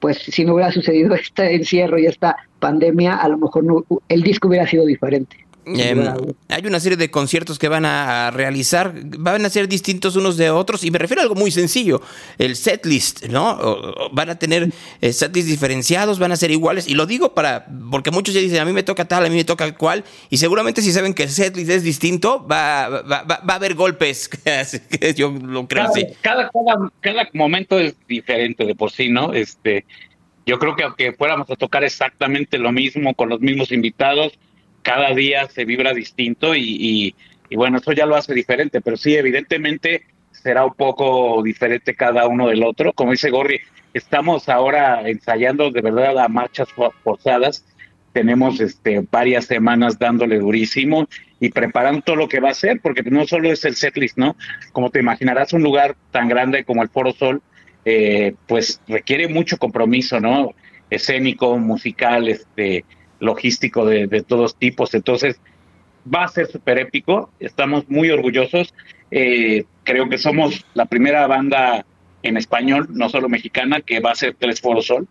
pues si no hubiera sucedido este encierro y esta pandemia, a lo mejor no, el disco hubiera sido diferente. Eh, hay una serie de conciertos que van a realizar, van a ser distintos unos de otros, y me refiero a algo muy sencillo, el setlist, ¿no? O, van a tener eh, setlist diferenciados, van a ser iguales, y lo digo para, porque muchos ya dicen, a mí me toca tal, a mí me toca cual, y seguramente si saben que el setlist es distinto, va, va, va, va a haber golpes, yo lo creo cada, así. Cada, cada, cada momento es diferente de por sí, ¿no? Este, yo creo que aunque fuéramos a tocar exactamente lo mismo, con los mismos invitados, cada día se vibra distinto y, y, bueno, eso ya lo hace diferente, pero sí, evidentemente será un poco diferente cada uno del otro. Como dice Gorri, estamos ahora ensayando de verdad a marchas forzadas, tenemos este, varias semanas dándole durísimo y preparando todo lo que va a ser, porque no solo es el setlist, ¿no? Como te imaginarás, un lugar tan grande como el Foro Sol, eh, pues requiere mucho compromiso, ¿no? Escénico, musical, este, logístico de, de, todos tipos. Entonces, va a ser súper épico. Estamos muy orgullosos. Eh, creo que somos la primera banda en español, no solo mexicana, que va a ser Tres Foro Sol.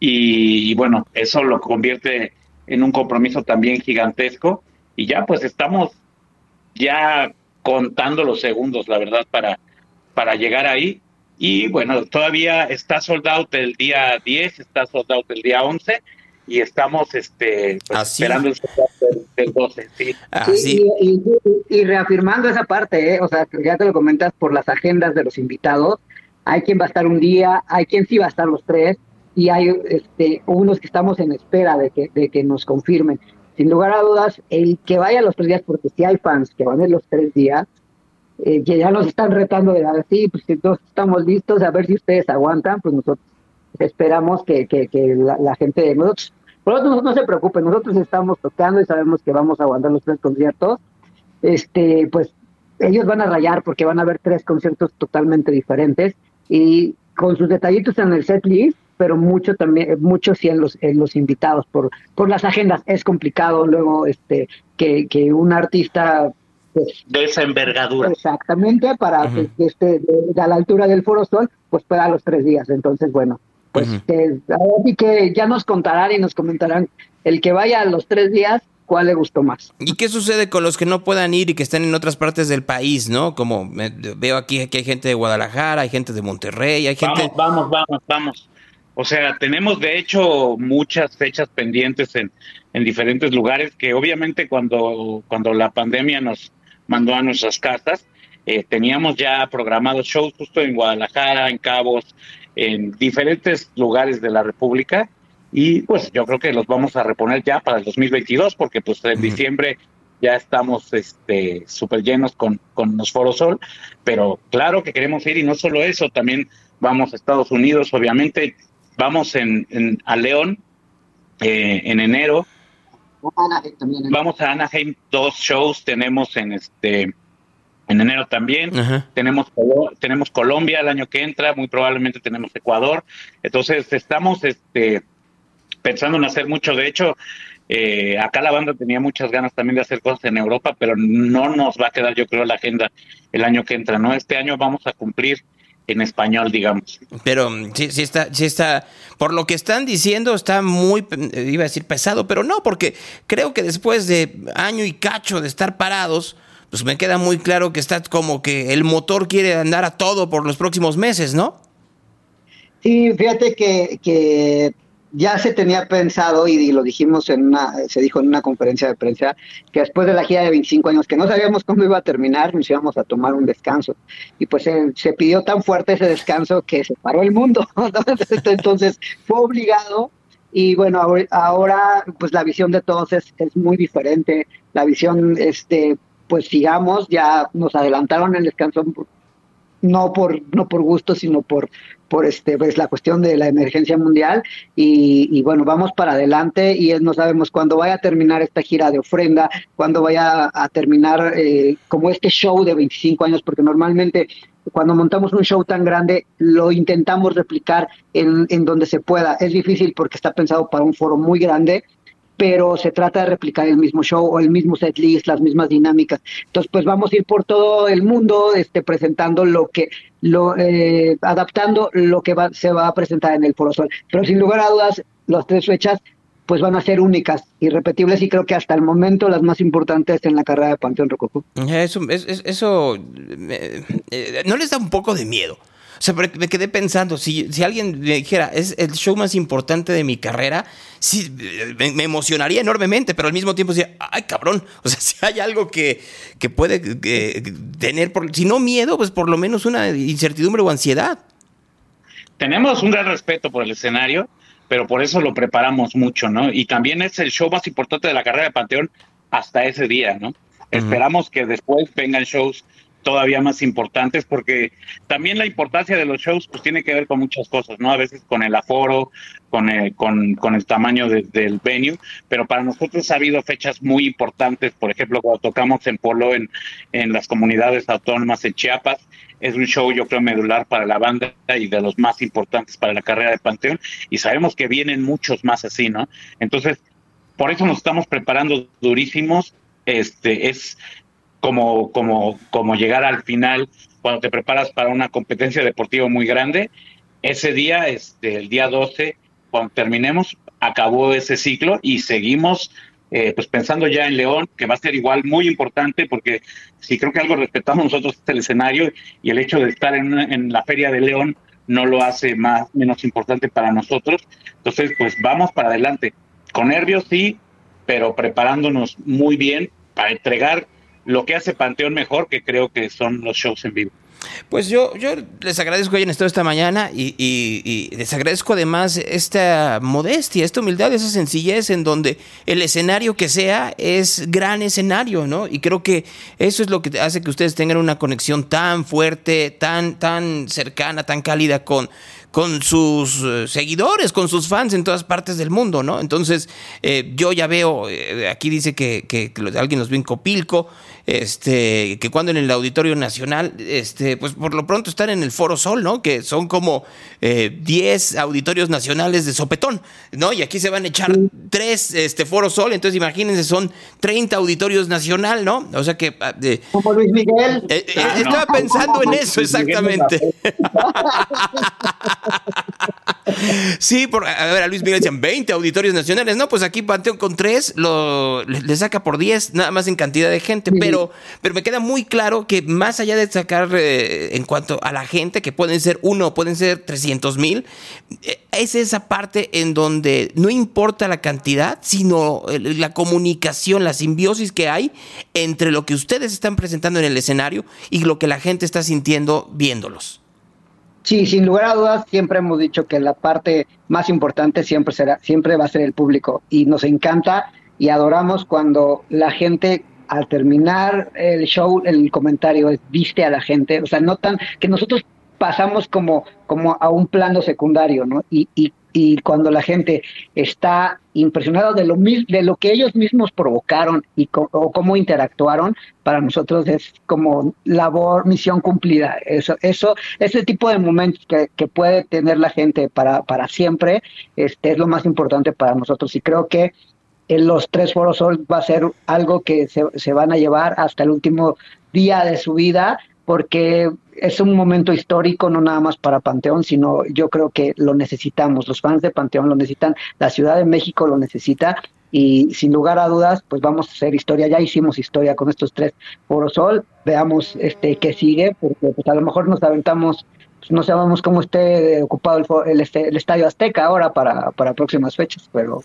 Y, bueno, eso lo convierte en un compromiso también gigantesco. Y ya, pues estamos ya contando los segundos, la verdad, para, para llegar ahí. Y bueno, todavía está sold out el día 10, está sold out el día 11 y estamos este pues, esperando el del, del 12, sí. sí y, y, y, reafirmando esa parte, ¿eh? o sea, ya te lo comentas por las agendas de los invitados, hay quien va a estar un día, hay quien sí va a estar los tres, y hay este, unos que estamos en espera de que, de que nos confirmen. Sin lugar a dudas, el que vaya los tres días, porque si hay fans que van a ir los tres días, eh, que ya nos están retando de ver, sí, pues si todos estamos listos, a ver si ustedes aguantan, pues nosotros esperamos que, que, que la, la, gente de nosotros por nosotros no se preocupen, nosotros estamos tocando y sabemos que vamos a aguantar los tres conciertos. Este, pues ellos van a rayar porque van a ver tres conciertos totalmente diferentes y con sus detallitos en el set list, pero mucho también, mucho sí en los, en los invitados por, por las agendas. Es complicado luego este que, que un artista pues, de esa envergadura. Exactamente, para uh -huh. que esté de, de, a la altura del Foro Sol, pues pueda los tres días. Entonces, bueno, pues uh -huh. que, que ya nos contarán y nos comentarán el que vaya a los tres días cuál le gustó más. ¿Y qué sucede con los que no puedan ir y que están en otras partes del país, no? Como me, veo aquí que hay gente de Guadalajara, hay gente de Monterrey, hay gente... Vamos, vamos, vamos, vamos. O sea, tenemos de hecho muchas fechas pendientes en, en diferentes lugares que obviamente cuando, cuando la pandemia nos mandó a nuestras casas, eh, teníamos ya programados shows justo en Guadalajara, en Cabos, en diferentes lugares de la República. Y pues yo creo que los vamos a reponer ya para el 2022 porque pues en uh -huh. diciembre ya estamos este súper llenos con, con los Foros Sol, pero claro que queremos ir y no solo eso, también vamos a Estados Unidos, obviamente, vamos en, en a León eh, en enero, también, vamos a Anaheim, dos shows tenemos en este en enero también, tenemos, tenemos Colombia el año que entra, muy probablemente tenemos Ecuador, entonces estamos este pensando en hacer mucho. De hecho, eh, acá la banda tenía muchas ganas también de hacer cosas en Europa, pero no nos va a quedar, yo creo, la agenda el año que entra, ¿no? Este año vamos a cumplir en español, digamos. Pero sí, sí está, sí está, por lo que están diciendo, está muy, iba a decir pesado, pero no, porque creo que después de año y cacho de estar parados, pues me queda muy claro que está como que el motor quiere andar a todo por los próximos meses, ¿no? Sí, fíjate que, que ya se tenía pensado y, lo dijimos en una, se dijo en una conferencia de prensa, que después de la gira de 25 años, que no sabíamos cómo iba a terminar, nos íbamos a tomar un descanso. Y pues se pidió tan fuerte ese descanso que se paró el mundo. Entonces fue obligado y bueno, ahora pues la visión de todos es, es muy diferente. La visión, este, pues sigamos, ya nos adelantaron el descanso no por no por gusto sino por por este pues la cuestión de la emergencia mundial. Y, bueno vamos para adelante y no sabemos cuándo vaya a terminar esta gira de ofrenda cuándo vaya a, terminar eh, como este show de 25 años porque normalmente cuando montamos un show tan grande lo intentamos replicar en, en donde se pueda. Es difícil porque está pensado para un foro muy grande pero se trata de replicar el mismo show o el mismo set list, las mismas dinámicas. Entonces, pues vamos a ir por todo el mundo este, presentando lo que, lo, eh, adaptando lo que va, se va a presentar en el Foro Sol. Pero sin lugar a dudas, las tres fechas pues van a ser únicas, irrepetibles y creo que hasta el momento las más importantes en la carrera de Panteón Rococó. Eso, eso, eh, ¿no les da un poco de miedo? O sea, me quedé pensando, si, si alguien me dijera, es el show más importante de mi carrera, sí, me, emocionaría enormemente, pero al mismo tiempo decía, ay cabrón, o sea, si hay algo que, que puede tener, por, si no miedo, pues por lo menos una incertidumbre o ansiedad. Tenemos un gran respeto por el escenario, pero por eso lo preparamos mucho, ¿no? Y también es el show más importante de la carrera de Panteón hasta ese día, ¿no? Esperamos que después vengan shows todavía más importantes porque también la importancia de los shows pues tiene que ver con muchas cosas, ¿no? A veces con el aforo, con el, con, con el tamaño del venue, pero para nosotros ha habido fechas muy importantes, por ejemplo, cuando tocamos en Polo, en, en las comunidades autónomas en Chiapas, es un show yo creo medular para la banda y de los más importantes para la carrera de Panteón y sabemos que vienen muchos más así, ¿no? Entonces, por eso nos estamos preparando durísimos. Este es como, como, como llegar al final cuando te preparas para una competencia deportiva muy grande. Ese día, este, el día 12, cuando terminemos, acabó ese ciclo y seguimos eh, pues pensando ya en León, que va a ser igual muy importante, porque si creo que algo respetamos nosotros es el escenario y el hecho de estar en, en la Feria de León no lo hace más menos importante para nosotros. Entonces, pues vamos para adelante. Con nervios sí, pero preparándonos muy bien para entregar lo que hace Panteón mejor, que creo que son los shows en vivo. Pues yo, yo les agradezco que hayan estado esta mañana y, les agradezco además esta modestia, esta humildad, esa sencillez en donde el escenario que sea es gran escenario, ¿no? Y creo que eso es lo que hace que ustedes tengan una conexión tan fuerte, tan, tan cercana, tan cálida con, con sus eh, seguidores, con sus fans en todas partes del mundo, ¿no? Entonces, eh, yo ya veo, eh, aquí dice que, que, alguien nos vio en Copilco, este, que cuando en el Auditorio Nacional, este, pues por lo pronto están en el Foro Sol, ¿no? Que son como 10 auditorios nacionales de sopetón, ¿no? Y aquí se van a echar tres este, Foro Sol, entonces imagínense, son 30 auditorios nacional, ¿no? O sea que... Ah, como Luis Miguel. estaba pensando en eso, exactamente. sí, por, a ver, a Luis Miguel decían 20 auditorios nacionales. No, pues aquí Panteón con 3 lo, le, saca por 10, nada más en cantidad de gente. Pero, pero me queda muy claro que más allá de sacar eh, en cuanto a la gente, que pueden ser uno, pueden ser 300 mil, eh, es esa parte en donde no importa la cantidad, sino la comunicación, la simbiosis que hay entre lo que ustedes están presentando en el escenario y lo que la gente está sintiendo viéndolos. Sí, sin lugar a dudas, siempre hemos dicho que la parte más importante siempre será, siempre va a ser el público y nos encanta y adoramos cuando la gente al terminar el show, el comentario es viste a la gente, o sea, notan que nosotros pasamos como, como a un plano secundario, ¿no? Y, y y cuando la gente está impresionada de lo, de lo que ellos mismos provocaron y o cómo interactuaron, para nosotros es como labor, misión cumplida. Eso, eso, ese tipo de momentos que, que puede tener la gente para, para siempre, este, es lo más importante para nosotros. Y creo que en los tres foros Sol va a ser algo que se, se van a llevar hasta el último día de su vida porque es un momento histórico, no nada más para Panteón, sino yo creo que lo necesitamos, los fans de Panteón lo necesitan, la Ciudad de México lo necesita y sin lugar a dudas, pues vamos a hacer historia, ya hicimos historia con estos tres Foro Sol, veamos este qué sigue, porque pues a lo mejor nos aventamos pues, no sabemos cómo esté ocupado el, este- el Estadio Azteca ahora para, para próximas fechas, pero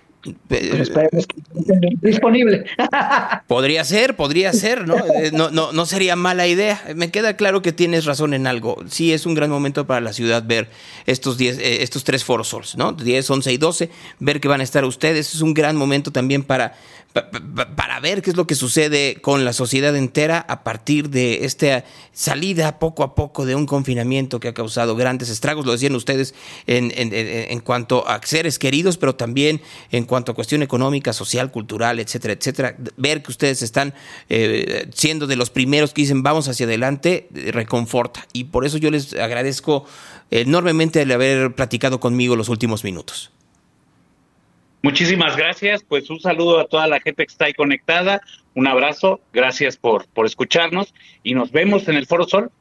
pues, esperemos que esté disponible. Podría ser, podría ser, ¿no? Eh, no, no, no sería mala idea. Me queda claro que tienes razón en algo. Sí, es un gran momento para la ciudad ver estos, diez, eh, estos tres foros sols, ¿no? 10, 11 y 12, ver que van a estar ustedes. Es un gran momento también para, pa- pa- para ver qué es lo que sucede con la sociedad entera a partir de esta salida poco a poco de un confinamiento que ha causado grandes estragos, lo decían ustedes, en, en- en- cuanto a seres queridos, pero también en cuanto a cuestión económica, social, cultural, etcétera, etcétera. Ver que ustedes están eh, siendo de los primeros que dicen vamos hacia adelante, reconforta. Y por eso yo les agradezco enormemente el haber platicado conmigo los últimos minutos. Muchísimas gracias, pues un saludo a toda la gente que está ahí conectada, un abrazo, gracias por, por escucharnos y nos vemos en el Foro Sol.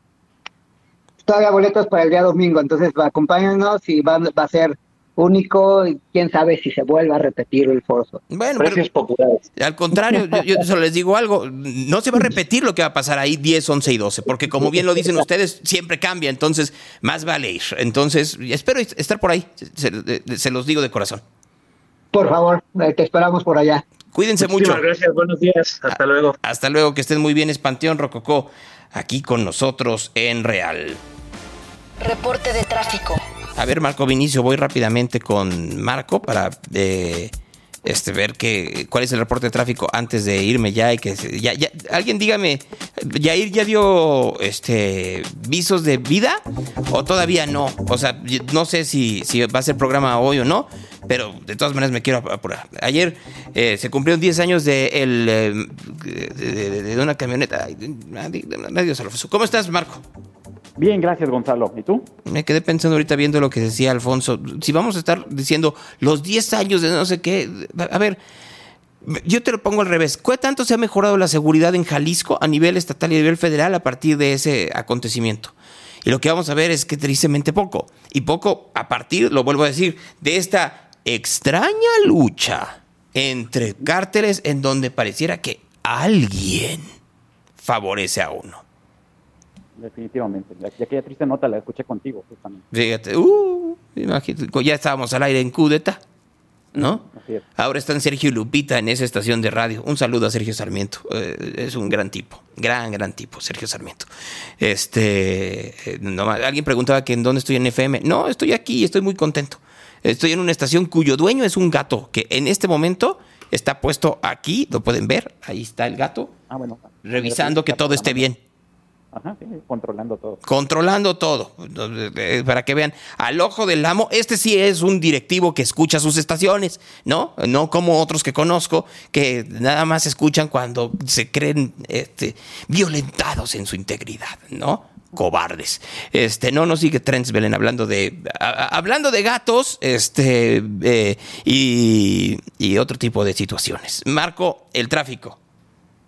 Todavía boletos para el día domingo, entonces acompáñanos y va, va a ser único y quién sabe si se vuelva a repetir el Forzo. Bueno, pero- populares. Al contrario, yo, yo solo les digo algo, no se va a repetir lo que va a pasar ahí 10, 11 y 12, porque como bien lo dicen ustedes, siempre cambia, entonces más vale ir. Entonces, espero estar por ahí, se, se los digo de corazón. Por favor, eh, te esperamos por allá. Cuídense Muchísimas mucho. gracias, buenos días, hasta luego. Hasta luego, que estén muy bien, es Panteón Rococó, aquí con nosotros en Real. Reporte de tráfico. A ver, Marco Vinicio, voy rápidamente con Marco para eh, este, ver que, cuál es el reporte de tráfico antes de irme ya y que ya, ya- alguien dígame, ¿Yair ya dio este visos de vida o todavía no? O sea, no sé si, si va a ser programa hoy o no, pero de todas maneras me quiero apurar. Ayer eh, se cumplieron 10 años de, el, eh, de, de- de una camioneta. Ay, Alfonso. ¿Cómo estás, Marco? Bien, gracias Gonzalo. ¿Y tú? Me quedé pensando ahorita viendo lo que decía Alfonso. Si vamos a estar diciendo los 10 años de no sé qué. A ver, yo te lo pongo al revés. ¿Qué tanto se ha mejorado la seguridad en Jalisco a nivel estatal y a nivel federal a partir de ese acontecimiento? Y lo que vamos a ver es que tristemente poco. Y poco a partir, lo vuelvo a decir, de esta extraña lucha entre cárteles en donde pareciera que alguien favorece a uno. Definitivamente. Y aquella triste nota la escuché contigo, justamente. Fíjate, uh, ya estábamos al aire en Cudeta, ¿no? Así es. Ahora están Sergio y Lupita en esa estación de radio. Un saludo a Sergio Sarmiento. Eh, es un gran tipo, gran, gran tipo, Sergio Sarmiento. Este, eh, no alguien preguntaba que en dónde estoy en FM. No, estoy aquí y estoy muy contento. Estoy en una estación cuyo dueño es un gato que en este momento está puesto aquí, lo pueden ver. Ahí está el gato, Ah, bueno. revisando que todo esté bien. Ajá, sí, controlando todo. controlando todo. Eh, Para que vean, al ojo del amo, este sí es un directivo que escucha sus estaciones, ¿no? No como otros que conozco, que nada más escuchan cuando se creen este, violentados en su integridad, ¿no? Cobardes. Este, no nos sigue Trends Belén hablando de. hablando de gatos, este. eh, y, y otro tipo de situaciones. Marco, el tráfico.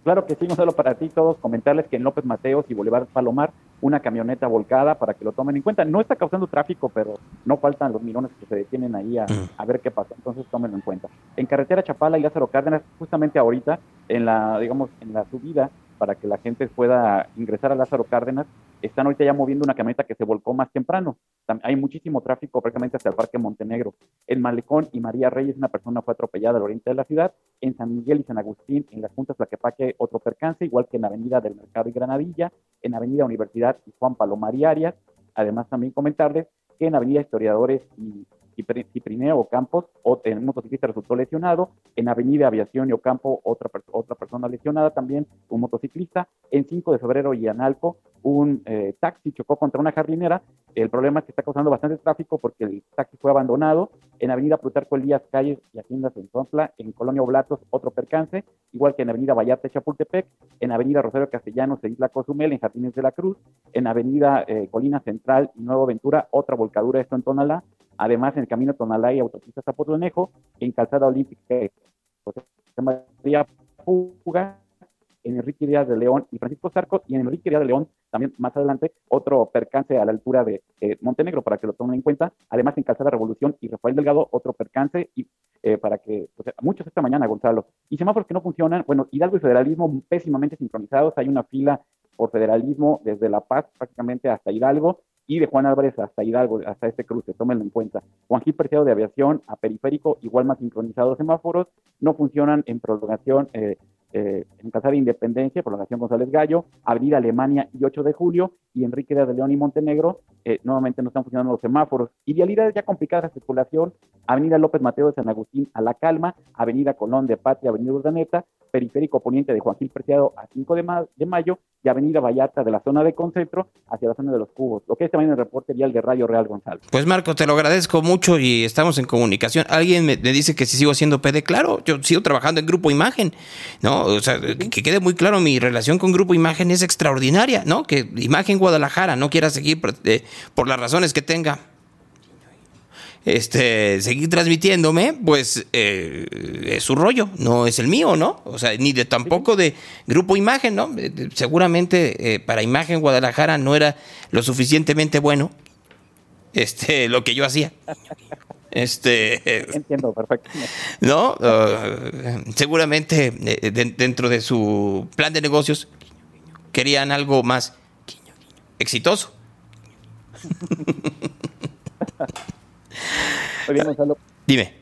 Claro que sí, Gonzalo, para ti todos comentarles que en López Mateos y Bolívar Palomar una camioneta volcada para que lo tomen en cuenta. No está causando tráfico, pero no faltan los millones que se detienen ahí a, a ver qué pasa, entonces tómenlo en cuenta. En carretera Chapala y Lázaro Cárdenas, justamente ahorita, en la, digamos, en la subida, para que la gente pueda ingresar a Lázaro Cárdenas, están ahorita ya moviendo una camioneta que se volcó más temprano. Hay muchísimo tráfico prácticamente hasta el Parque Montenegro. En Malecón y María Reyes, una persona fue atropellada al oriente de la ciudad. En San Miguel y San Agustín, en las juntas Tlaquepaque, otro percance, igual que en Avenida del Mercado y Granadilla, en Avenida Universidad y Juan Palomar y Arias. Además, también comentarles que en Avenida Historiadores y Ciprineo Ocampos, un motociclista resultó lesionado. En Avenida Aviación y Ocampo, otra, otra persona lesionada también, un motociclista. En 5 de febrero y Analco, un eh, taxi chocó contra una jardinera. El problema es que está causando bastante tráfico porque el taxi fue abandonado. En Avenida Plutarco Elías, calles y haciendas en Zontla, en Colonia Oblatos, otro percance, igual que en Avenida Vallarta Chapultepec, en Avenida Rosario Castellanos e Isla Cozumel, en Jardines de la Cruz, en Avenida eh, Colina Central y Nuevo Ventura, otra volcadura, esto en Tonalá, además en el camino Tonalá y autopista Zapotlanejo, en Calzada Olímpica, eh, José María Puga, Enrique Díaz de León y Francisco Zarco, y en Enrique Díaz de León, también más adelante, otro percance a la altura de eh, Montenegro, para que lo tomen en cuenta. Además, en Calzada Revolución y Rafael Delgado, otro percance, y eh, para que, o sea, muchos esta mañana, Gonzalo. Y semáforos que no funcionan, bueno, Hidalgo y Federalismo pésimamente sincronizados, hay una fila por federalismo desde La Paz prácticamente hasta Hidalgo, y de Juan Álvarez hasta Hidalgo, hasta este cruce, tómenlo en cuenta. Juan Gil Preciado de Aviación a Periférico, igual más sincronizados semáforos, no funcionan en prolongación eh, eh, en Calzada Independencia, prolongación González Gallo, Avenida Alemania y 8 de Julio, y Enrique de León y Montenegro, eh, nuevamente no están funcionando los semáforos. Y vialidades ya complicadas de circulación, Avenida López Mateo de San Agustín a La Calma, Avenida Colón de Patria, Avenida Urdaneta, Periférico Poniente de Joaquín Preciado a 5 de, ma- de mayo y Avenida Vallarta de la zona de Concentro hacia la zona de los Cubos. Lo que es también el reporte vial de Radio Real Gonzalo. Pues Marco, te lo agradezco mucho y estamos en comunicación. Alguien me, me dice que si sigo haciendo PD, claro, yo sigo trabajando en Grupo Imagen, ¿no? O sea, que, que quede muy claro, mi relación con Grupo Imagen es extraordinaria, ¿no? Que Imagen Guadalajara no quiera seguir por, eh, por las razones que tenga. Este, seguir transmitiéndome, pues eh, es su rollo, no es el mío, ¿no? O sea, ni de tampoco de Grupo Imagen, ¿no? Seguramente eh, para Imagen Guadalajara no era lo suficientemente bueno este, lo que yo hacía. Este. Entiendo, perfecto. ¿No? Uh, seguramente eh, de- dentro de su plan de negocios querían algo más exitoso. Muy bien, Gonzalo. Dime.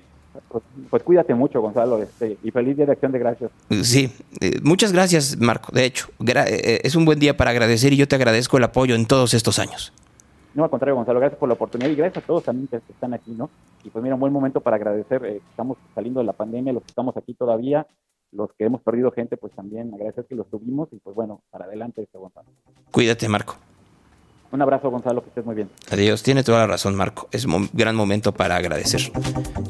Pues, pues cuídate mucho, Gonzalo, este, y feliz día de acción de gracias. Sí, eh, muchas gracias, Marco. De hecho, gra- eh, es un buen día para agradecer y yo te agradezco el apoyo en todos estos años. No, al contrario, Gonzalo, gracias por la oportunidad y gracias a todos también que están aquí, ¿no? Y pues mira, un buen momento para agradecer, eh, estamos saliendo de la pandemia, los que estamos aquí todavía, los que hemos perdido gente, pues también agradecer que los tuvimos y pues bueno, para adelante, este Gonzalo. Cuídate, Marco. Un abrazo, Gonzalo, que estés muy bien. Adiós, tiene toda la razón, Marco. Es un gran momento para agradecer.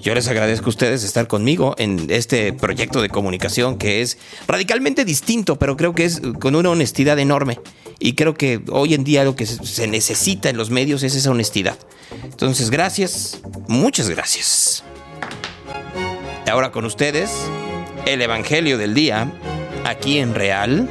Yo les agradezco a ustedes estar conmigo en este proyecto de comunicación que es radicalmente distinto, pero creo que es con una honestidad enorme. Y creo que hoy en día lo que se- necesita en los medios es esa honestidad. Entonces, gracias, muchas gracias. Y ahora con ustedes, el Evangelio del Día, aquí en Real.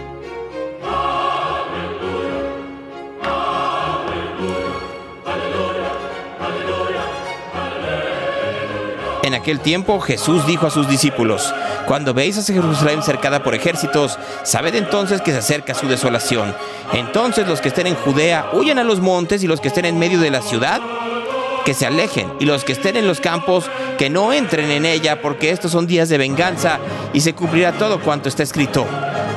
Aquel tiempo Jesús dijo a sus discípulos, Cuando veis a Jerusalén cercada por ejércitos, sabed entonces que se acerca su desolación. Entonces los que estén en Judea huyan a los montes y los que estén en medio de la ciudad, que se alejen. Y los que estén en los campos, que no entren en ella, porque estos son días de venganza y se cumplirá todo cuanto está escrito.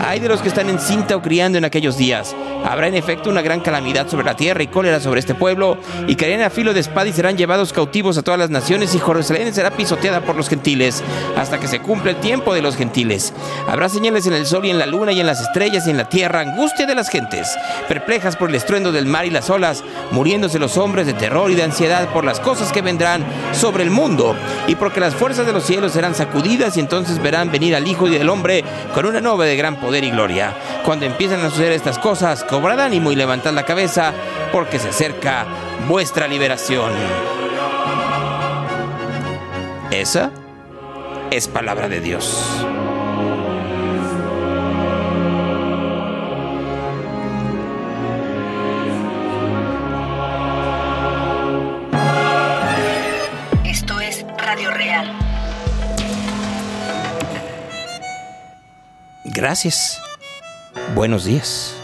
Hay de los que están encinta o criando en aquellos días. Habrá en efecto una gran calamidad sobre la tierra y cólera sobre este pueblo, y caerán a filo de espada y serán llevados cautivos a todas las naciones, y Jerusalén será pisoteada por los gentiles, hasta que se cumpla el tiempo de los gentiles. Habrá señales en el sol y en la luna y en las estrellas y en la tierra, angustia de las gentes, perplejas por el estruendo del mar y las olas, muriéndose los hombres de terror y de ansiedad por las cosas que vendrán sobre el mundo, y porque las fuerzas de los cielos serán sacudidas, y entonces verán venir al Hijo del Hombre con una nube de gran poder y gloria. Cuando empiezan a suceder estas cosas, cobrad ánimo y levantad la cabeza, porque se acerca vuestra liberación. Esa es palabra de Dios. Esto es Radio Real. Gracias. Buenos días.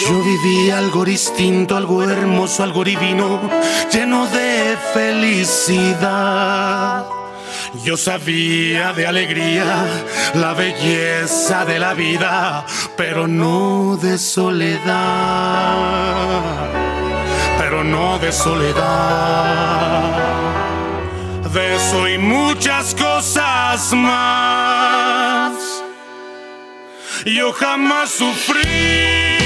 Yo vivía algo distinto, algo hermoso, algo divino, lleno de felicidad. Yo sabía de alegría, la belleza de la vida, pero no de soledad, pero no de soledad. De eso y muchas cosas más. Yo jamás sufrí.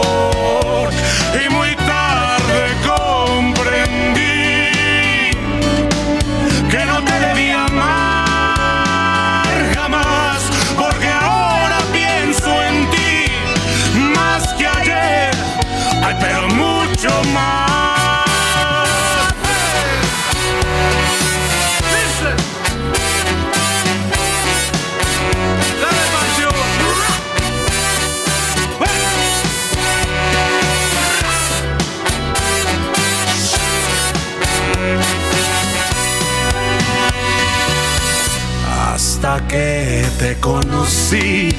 Que te conocí,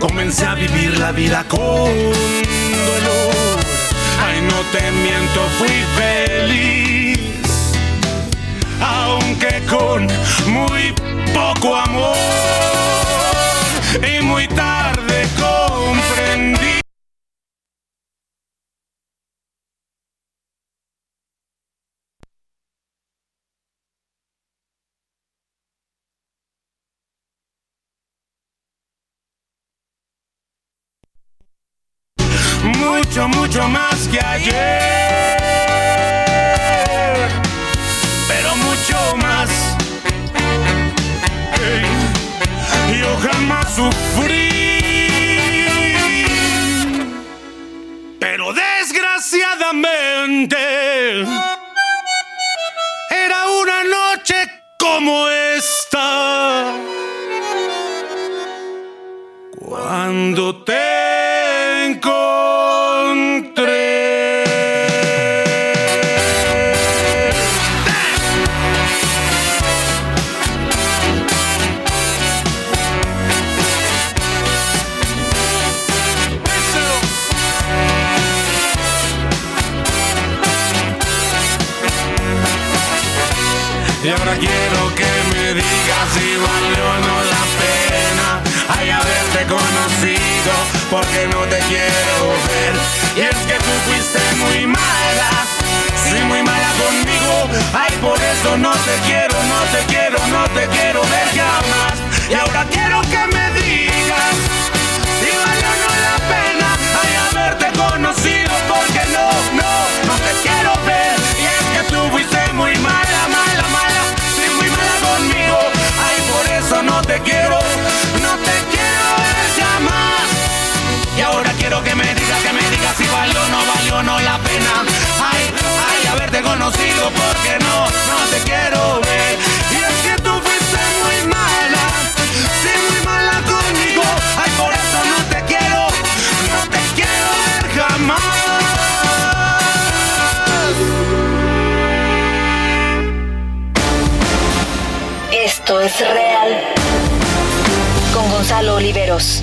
comencé a vivir la vida con dolor. Ay, no te miento, fui feliz, aunque con muy poco amor. Y muy tarde mucho, mucho más que ayer. Pero mucho más. Ey, Yo jamás sufrí. Pero desgraciadamente era una noche como esta. Cuando te no te quiero, no te quiero, no te quiero ver jamás Y ahora quiero que me digas si valió no la pena Ay, haberte conocido porque no, no, no te quiero ver. Y es que tú fuiste muy mala, mala, mala Sí, muy mala conmigo. Ay, por eso no te quiero, no te quiero ver jamás Y ahora quiero que me digas, que me digas si valió o no valió no la pena haberte conocido porque no, no te quiero ver Y es que tú fuiste muy mala Sí, muy mala conmigo Ay, por eso no te quiero, no te quiero ver jamás Esto es real. Con Gonzalo Oliveros.